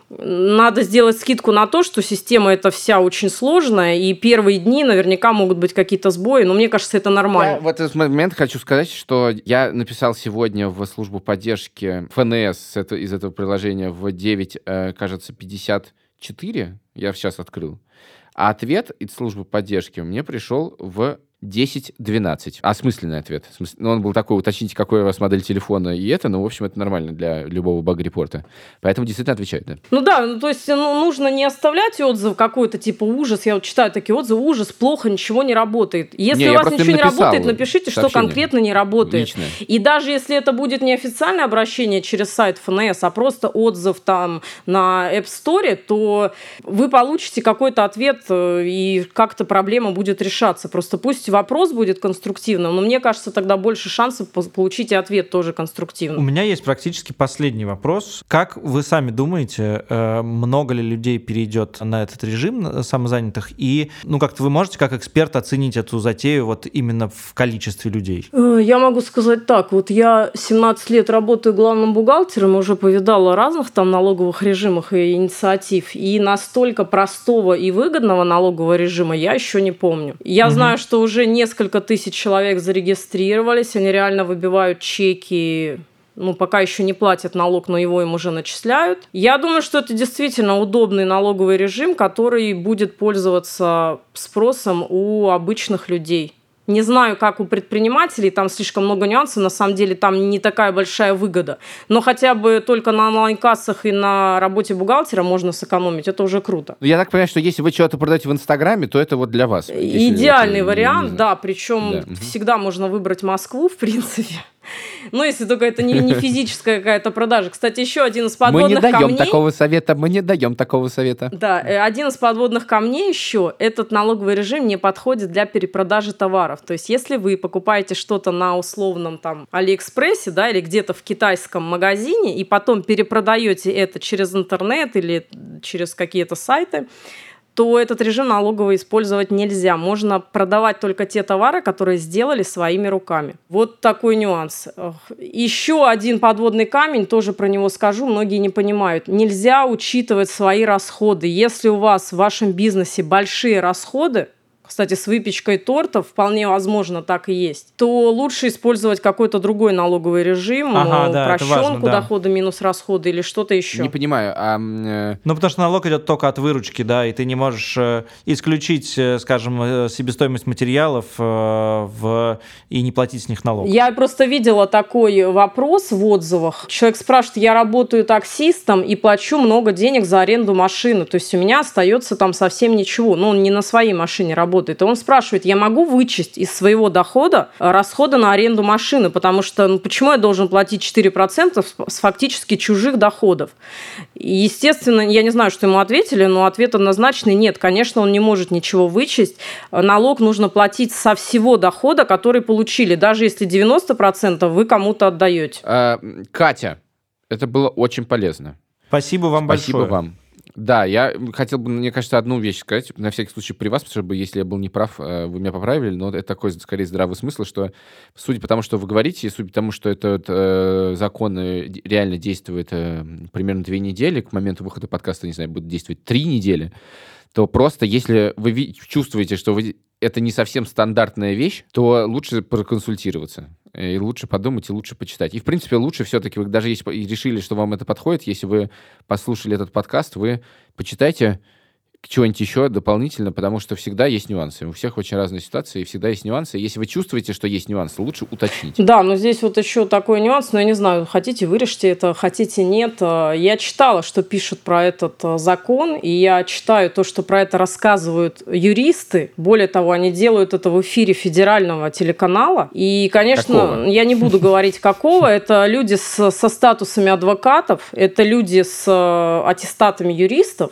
Speaker 3: надо сделать скидку на то, что система эта вся очень сложная, и первые дни наверняка могут быть какие-то сбои, но мне кажется, это нормально.
Speaker 1: Я в этот момент хочу сказать, что я написал сегодня в службу поддержки ФНС из этого приложения в 9, э, кажется, 54, я сейчас открыл, а ответ из службы поддержки мне пришел в 10-12. Осмысленный ответ. Ну, он был такой, уточните, какой у вас модель телефона и это, но, в общем, это нормально для любого баг-репорта. Поэтому действительно отвечает, да.
Speaker 3: Ну да, ну, то есть ну, нужно не оставлять отзыв какой-то, типа, ужас. Я вот читаю такие отзывы, ужас, плохо, ничего не работает. Если не, у вас ничего не работает, напишите, сообщение. что конкретно не работает. Личное. И даже если это будет не официальное обращение через сайт ФНС, а просто отзыв там на App Store, то вы получите какой-то ответ, э, и как-то проблема будет решаться. Просто пусть вопрос будет конструктивным, но мне кажется, тогда больше шансов получить и ответ тоже конструктивный.
Speaker 2: У меня есть практически последний вопрос. Как вы сами думаете, э, много ли людей перейдет на этот режим самозанятых? И, ну, как-то вы можете как эксперт оценить эту затею вот именно в количестве людей?
Speaker 3: Э, я могу сказать так. Вот я 17 лет работаю главным бухгалтером, уже повидала разных там налоговых режимах и инициатив. И настолько простого и выгодного налогового режима я еще не помню. Я угу. знаю, что уже несколько тысяч человек зарегистрировались, они реально выбивают чеки ну, пока еще не платят налог, но его им уже начисляют. Я думаю, что это действительно удобный налоговый режим, который будет пользоваться спросом у обычных людей. Не знаю, как у предпринимателей, там слишком много нюансов, на самом деле там не такая большая выгода. Но хотя бы только на онлайн-кассах и на работе бухгалтера можно сэкономить, это уже круто.
Speaker 1: Я так понимаю, что если вы что-то продаете в Инстаграме, то это вот для вас.
Speaker 3: Идеальный это, вариант, да, причем да. всегда можно выбрать Москву, в принципе. Ну, если только это не, не физическая какая-то продажа. Кстати, еще один из подводных камней...
Speaker 1: Мы не даем
Speaker 3: камней...
Speaker 1: такого совета, мы не даем такого совета.
Speaker 3: Да, э, один из подводных камней еще, этот налоговый режим не подходит для перепродажи товаров. То есть, если вы покупаете что-то на условном там Алиэкспрессе, да, или где-то в китайском магазине, и потом перепродаете это через интернет или через какие-то сайты, то этот режим налоговый использовать нельзя. Можно продавать только те товары, которые сделали своими руками. Вот такой нюанс. Еще один подводный камень, тоже про него скажу, многие не понимают. Нельзя учитывать свои расходы. Если у вас в вашем бизнесе большие расходы, кстати, с выпечкой торта вполне возможно так и есть, то лучше использовать какой-то другой налоговый режим, ага, да, прощенку важно, да. дохода минус расходы или что-то еще.
Speaker 1: Не понимаю. А, э...
Speaker 2: Ну, потому что налог идет только от выручки, да, и ты не можешь э, исключить, э, скажем, э, себестоимость материалов э, в... и не платить с них налог.
Speaker 3: Я просто видела такой вопрос в отзывах. Человек спрашивает, я работаю таксистом и плачу много денег за аренду машины, то есть у меня остается там совсем ничего, ну, он не на своей машине работает работает. И он спрашивает, я могу вычесть из своего дохода э, расходы на аренду машины, потому что ну, почему я должен платить 4% с фактически чужих доходов? И, естественно, я не знаю, что ему ответили, но ответ однозначный нет. Конечно, он не может ничего вычесть. Налог нужно платить со всего дохода, который получили, даже если 90% вы кому-то отдаете.
Speaker 1: А, Катя, это было очень полезно.
Speaker 2: Спасибо вам
Speaker 1: Спасибо
Speaker 2: большое.
Speaker 1: Спасибо вам. Да, я хотел бы, мне кажется, одну вещь сказать, на всякий случай при вас, потому что если я был неправ, э, вы меня поправили, но это такой, скорее, здравый смысл, что, судя по тому, что вы говорите, и судя по тому, что этот э, закон э, реально действует э, примерно две недели, к моменту выхода подкаста, не знаю, будет действовать три недели, то просто если вы чувствуете, что вы, это не совсем стандартная вещь, то лучше проконсультироваться. И лучше подумать, и лучше почитать. И, в принципе, лучше все-таки, вы даже если решили, что вам это подходит, если вы послушали этот подкаст, вы почитайте чего-нибудь еще дополнительно, потому что всегда есть нюансы. У всех очень разные ситуации, и всегда есть нюансы. Если вы чувствуете, что есть нюансы, лучше уточнить.
Speaker 3: Да, но здесь вот еще такой нюанс, но я не знаю, хотите вырежьте это, хотите нет. Э, я читала, что пишут про этот э, закон, и я читаю то, что про это рассказывают юристы. Более того, они делают это в эфире федерального телеканала. И, конечно, какого? я не буду говорить какого. Это люди с, со статусами адвокатов, это люди с э, аттестатами юристов.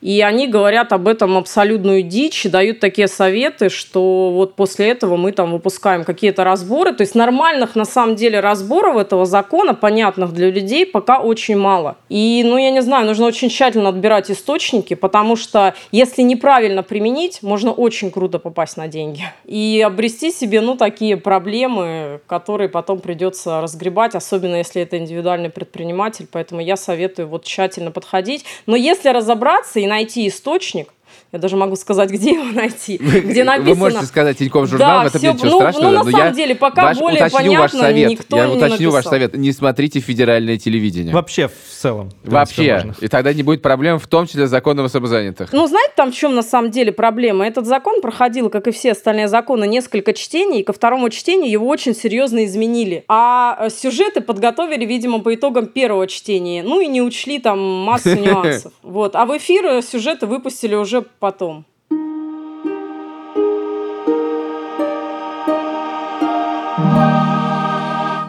Speaker 3: И они говорят об этом абсолютную дичь, дают такие советы, что вот после этого мы там выпускаем какие-то разборы. То есть нормальных на самом деле разборов этого закона, понятных для людей, пока очень мало. И, ну, я не знаю, нужно очень тщательно отбирать источники, потому что если неправильно применить, можно очень круто попасть на деньги. И обрести себе, ну, такие проблемы, которые потом придется разгребать, особенно если это индивидуальный предприниматель. Поэтому я советую вот тщательно подходить. Но если разобраться и найти источник, я даже могу сказать, где его найти. Где написано...
Speaker 1: Вы можете сказать Тинькофф журнал, да, в этом
Speaker 3: все,
Speaker 1: ничего
Speaker 3: ну,
Speaker 1: страшного.
Speaker 3: Ну, на самом деле, пока ваш, более уточню понятно,
Speaker 1: ваш совет.
Speaker 3: никто
Speaker 1: я
Speaker 3: не
Speaker 1: уточню
Speaker 3: написал.
Speaker 1: ваш совет. Не смотрите федеральное телевидение.
Speaker 2: Вообще, в целом.
Speaker 1: Вообще. И тогда не будет проблем, в том числе с законом о самозанятых.
Speaker 3: Ну, знаете, там в чем на самом деле проблема? Этот закон проходил, как и все остальные законы, несколько чтений, и ко второму чтению его очень серьезно изменили. А сюжеты подготовили, видимо, по итогам первого чтения. Ну и не учли там массу нюансов. Вот. А в эфир сюжеты выпустили уже потом.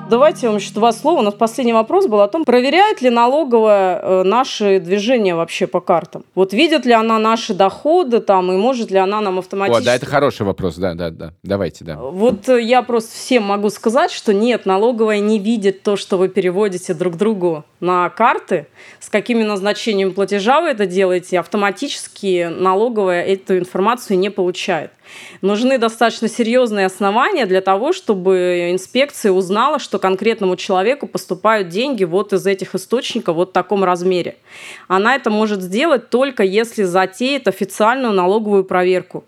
Speaker 3: Давайте вам еще два слова. У нас последний вопрос был о том, проверяет ли налоговая э, наши движения вообще по картам. Вот видит ли она наши доходы там, и может ли она нам автоматически...
Speaker 1: О, да, это хороший вопрос, да, да, да. Давайте, да.
Speaker 3: Вот э, я просто всем могу сказать, что нет, налоговая не видит то, что вы переводите друг другу на карты, с какими назначением платежа вы это делаете, автоматически налоговая эту информацию не получает. Нужны достаточно серьезные основания для того, чтобы инспекция узнала, что конкретному человеку поступают деньги вот из этих источников вот в таком размере. Она это может сделать только если затеет официальную налоговую проверку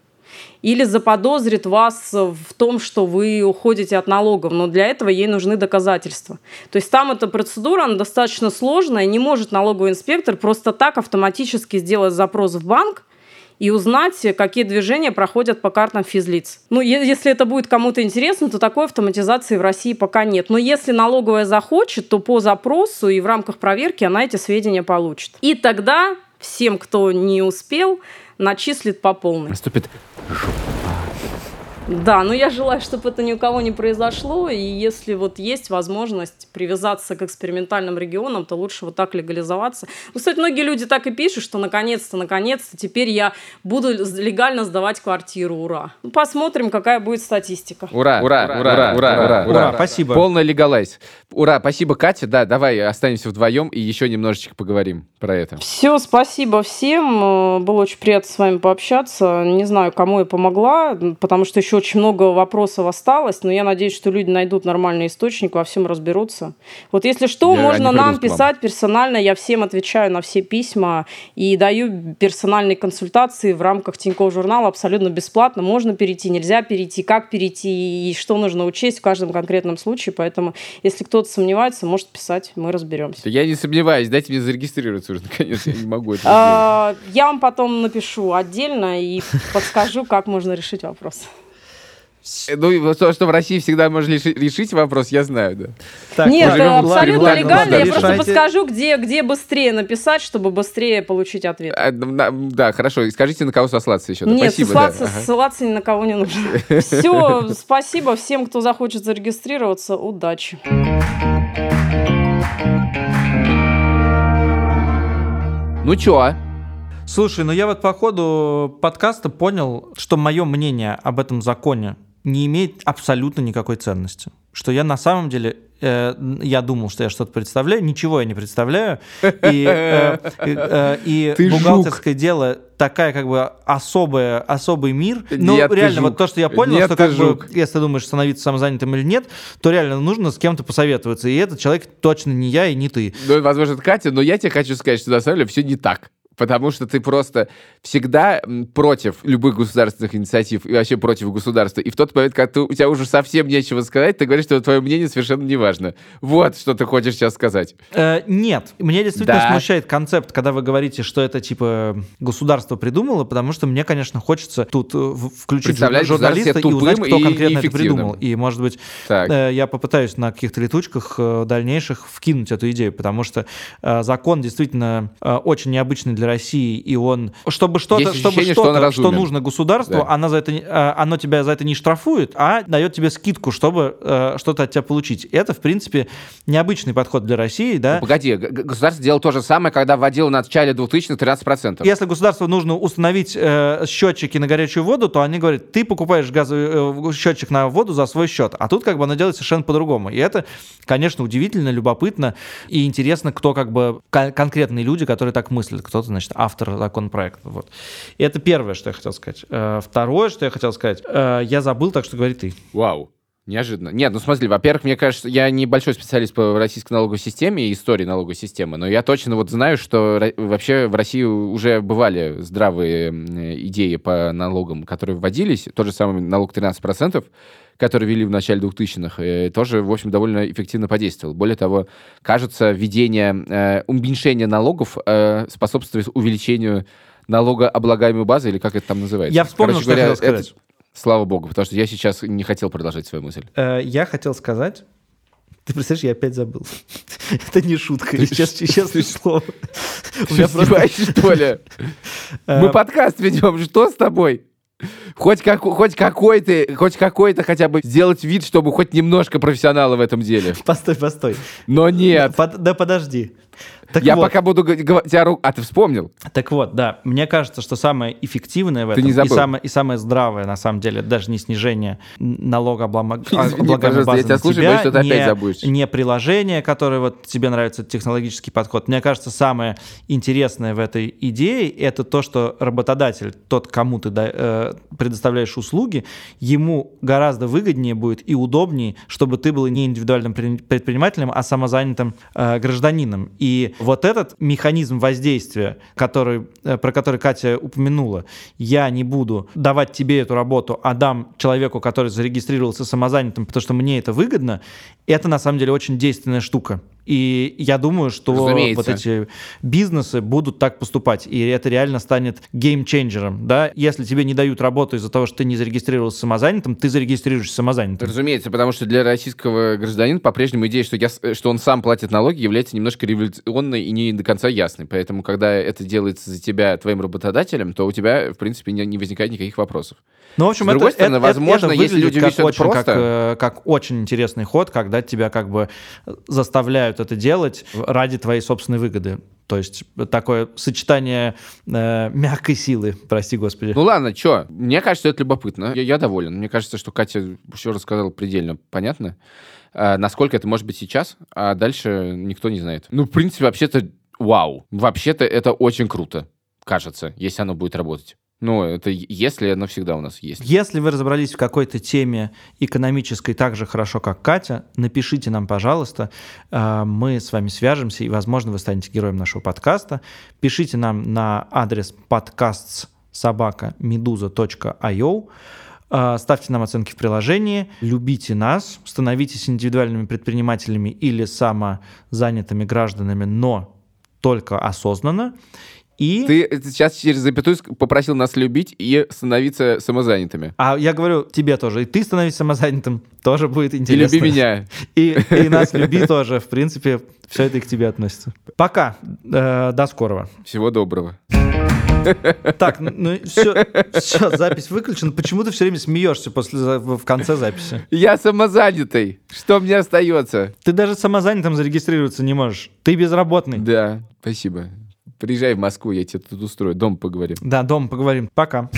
Speaker 3: или заподозрит вас в том, что вы уходите от налогов, но для этого ей нужны доказательства. То есть там эта процедура, она достаточно сложная, не может налоговый инспектор просто так автоматически сделать запрос в банк, и узнать, какие движения проходят по картам физлиц. Ну, если это будет кому-то интересно, то такой автоматизации в России пока нет. Но если налоговая захочет, то по запросу и в рамках проверки она эти сведения получит. И тогда всем, кто не успел, начислит по полной.
Speaker 1: Наступит
Speaker 3: да, но я желаю, чтобы это ни у кого не произошло, и если вот есть возможность привязаться к экспериментальным регионам, то лучше вот так легализоваться. Ну, кстати, многие люди так и пишут, что наконец-то, наконец-то теперь я буду легально сдавать квартиру, ура. Ну, посмотрим, какая будет статистика.
Speaker 1: Ура, ура, ура, ура, ура, ура, ура,
Speaker 2: спасибо.
Speaker 1: Полный легалайз. Ура, спасибо, Катя. Да, давай останемся вдвоем и еще немножечко поговорим про это.
Speaker 3: Все, спасибо всем. Было очень приятно с вами пообщаться. Не знаю, кому я помогла, потому что еще очень много вопросов осталось, но я надеюсь, что люди найдут нормальный источник, во всем разберутся. Вот если что, я можно нам писать персонально, я всем отвечаю на все письма и даю персональные консультации в рамках Тинькофф журнала абсолютно бесплатно. Можно перейти, нельзя перейти, как перейти и что нужно учесть в каждом конкретном случае. Поэтому, если кто-то сомневается, может писать, мы разберемся.
Speaker 1: Я не сомневаюсь, дайте мне зарегистрироваться уже наконец, я не могу это а,
Speaker 3: Я вам потом напишу отдельно и подскажу, как можно решить вопрос.
Speaker 1: Ну, то, что в России всегда можно решить вопрос, я знаю, да.
Speaker 3: Так, Нет, это абсолютно ладно, легально. Ладно, я решайте. просто подскажу, где, где быстрее написать, чтобы быстрее получить ответ. А,
Speaker 1: да, хорошо. И скажите, на кого сослаться еще.
Speaker 3: Нет,
Speaker 1: спасибо,
Speaker 3: ссылаться, да. ссылаться ни на кого не нужно. Все, спасибо всем, кто захочет зарегистрироваться. Удачи.
Speaker 1: Ну чё,
Speaker 2: Слушай, ну я вот по ходу подкаста понял, что мое мнение об этом законе не имеет абсолютно никакой ценности. Что я на самом деле э, я думал, что я что-то представляю, ничего я не представляю. И, э, э, и бухгалтерское жук. дело такая как бы особая, особый мир. Ну, нет, реально, вот то, что я понял, нет, что как жук. бы, если ты думаешь, становиться самозанятым или нет, то реально нужно с кем-то посоветоваться. И этот человек точно не я и не ты.
Speaker 1: Ну, возможно, это Катя, но я тебе хочу сказать, что на самом деле все не так потому что ты просто всегда против любых государственных инициатив и вообще против государства. И в тот момент, когда ты, у тебя уже совсем нечего сказать, ты говоришь, что твое мнение совершенно не важно. Вот, что ты хочешь сейчас сказать.
Speaker 2: Э, нет, мне действительно да. смущает концепт, когда вы говорите, что это типа государство придумало, потому что мне, конечно, хочется тут э, включить журналиста и узнать, кто конкретно это придумал. И, может быть, э, я попытаюсь на каких-то летучках э, дальнейших вкинуть эту идею, потому что э, закон действительно э, очень необычный для России, и он, чтобы что-то, чтобы что-то, что, что нужно государству, да. она за это, э, оно тебя за это не штрафует, а дает тебе скидку, чтобы э, что-то от тебя получить. Это, в принципе, необычный подход для России, да. Ну,
Speaker 1: погоди, государство делало то же самое, когда вводило в начале 2000-х 13%.
Speaker 2: Если государству нужно установить э, счетчики на горячую воду, то они говорят, ты покупаешь газовый э, счетчик на воду за свой счет, а тут как бы оно делает совершенно по-другому. И это, конечно, удивительно, любопытно и интересно, кто как бы конкретные люди, которые так мыслят. Кто-то, значит, автор законопроекта. Вот. И это первое, что я хотел сказать. Э, второе, что я хотел сказать, э, я забыл, так что говори ты.
Speaker 1: Вау. Неожиданно. Нет, ну смотри, во-первых, мне кажется, я небольшой специалист по российской налоговой системе и истории налоговой системы, но я точно вот знаю, что вообще в России уже бывали здравые идеи по налогам, которые вводились. Тот же самый налог 13%, который ввели в начале 2000-х, э, тоже, в общем, довольно эффективно подействовал. Более того, кажется, введение, э, уменьшение налогов э, способствует увеличению налогооблагаемой базы, или как это там называется?
Speaker 2: Я вспомнил, Короче что говоря, я хотел сказать. Это,
Speaker 1: Слава богу, потому что я сейчас не хотел продолжать свою мысль.
Speaker 2: Э, я хотел сказать... Ты представляешь, я опять забыл. Это не шутка, ты сейчас, сейчас слово.
Speaker 1: Ты издеваешься, что ли? Мы э, подкаст ведем, что с тобой? Хоть, как, хоть какой-то, хоть какой-то хотя бы сделать вид, чтобы хоть немножко профессионала в этом деле.
Speaker 2: Постой, постой.
Speaker 1: Но нет.
Speaker 2: Под, да подожди.
Speaker 1: Так я вот. пока буду говорить тебя рук... А, ты вспомнил?
Speaker 2: Так вот, да. Мне кажется, что самое эффективное в этом. И, самое, и самое здравое, на самом деле, даже не снижение налогооблагаемой базы я тебя на слушаю, тебя, что ты не, опять забудешь. не приложение, которое вот тебе нравится, технологический подход. Мне кажется, самое интересное в этой идее это то, что работодатель, тот, кому ты э, предоставляешь услуги, ему гораздо выгоднее будет и удобнее, чтобы ты был не индивидуальным предпринимателем, а самозанятым э, гражданином. И вот этот механизм воздействия, который, э, про который Катя упомянула, я не буду давать тебе эту работу, а дам человеку, который зарегистрировался самозанятым, потому что мне это выгодно, это на самом деле очень действенная штука. И я думаю, что Разумеется. вот эти бизнесы будут так поступать, и это реально станет геймченджером, да? Если тебе не дают работу из-за того, что ты не зарегистрировался самозанятым, ты зарегистрируешься самозанятым.
Speaker 1: Разумеется, потому что для российского гражданина по-прежнему идея, что, я, что он сам платит налоги, является немножко революционной и не до конца ясной. Поэтому, когда это делается за тебя твоим работодателем, то у тебя, в принципе, не, не возникает никаких вопросов.
Speaker 2: Ну, в общем, С другой это, стороны, это, возможно, это если люди как очень, просто... как, э, как очень интересный ход, когда тебя как бы заставляют это делать ради твоей собственной выгоды. То есть такое сочетание э, мягкой силы, прости господи.
Speaker 1: Ну ладно, что? Мне кажется, это любопытно. Я, я доволен. Мне кажется, что Катя все рассказала предельно понятно. А, насколько это может быть сейчас, а дальше никто не знает. Ну, в принципе, вообще-то вау. Вообще-то это очень круто, кажется, если оно будет работать. Ну, это если оно всегда у нас есть.
Speaker 2: Если вы разобрались в какой-то теме экономической так же хорошо, как Катя, напишите нам, пожалуйста. А, мы с вами свяжемся, и, возможно, вы станете героем нашего подкаста. Пишите нам на адрес подкаст собака meduza.io. А, ставьте нам оценки в приложении, любите нас, становитесь индивидуальными предпринимателями или самозанятыми гражданами, но только осознанно. И...
Speaker 1: Ты сейчас через запятую попросил нас любить и становиться самозанятыми.
Speaker 2: А я говорю тебе тоже. И ты становись самозанятым. Тоже будет интересно.
Speaker 1: И люби меня.
Speaker 2: И, и нас люби тоже. В принципе, все это и к тебе относится. Пока. Э, до скорого.
Speaker 1: Всего доброго.
Speaker 2: Так, ну все, все, запись выключена. Почему ты все время смеешься после, в конце записи?
Speaker 1: Я самозанятый. Что мне остается?
Speaker 2: Ты даже самозанятым зарегистрироваться не можешь. Ты безработный.
Speaker 1: Да, спасибо. Приезжай в Москву, я тебе тут устрою. Дом поговорим.
Speaker 2: Да, дом поговорим. Пока.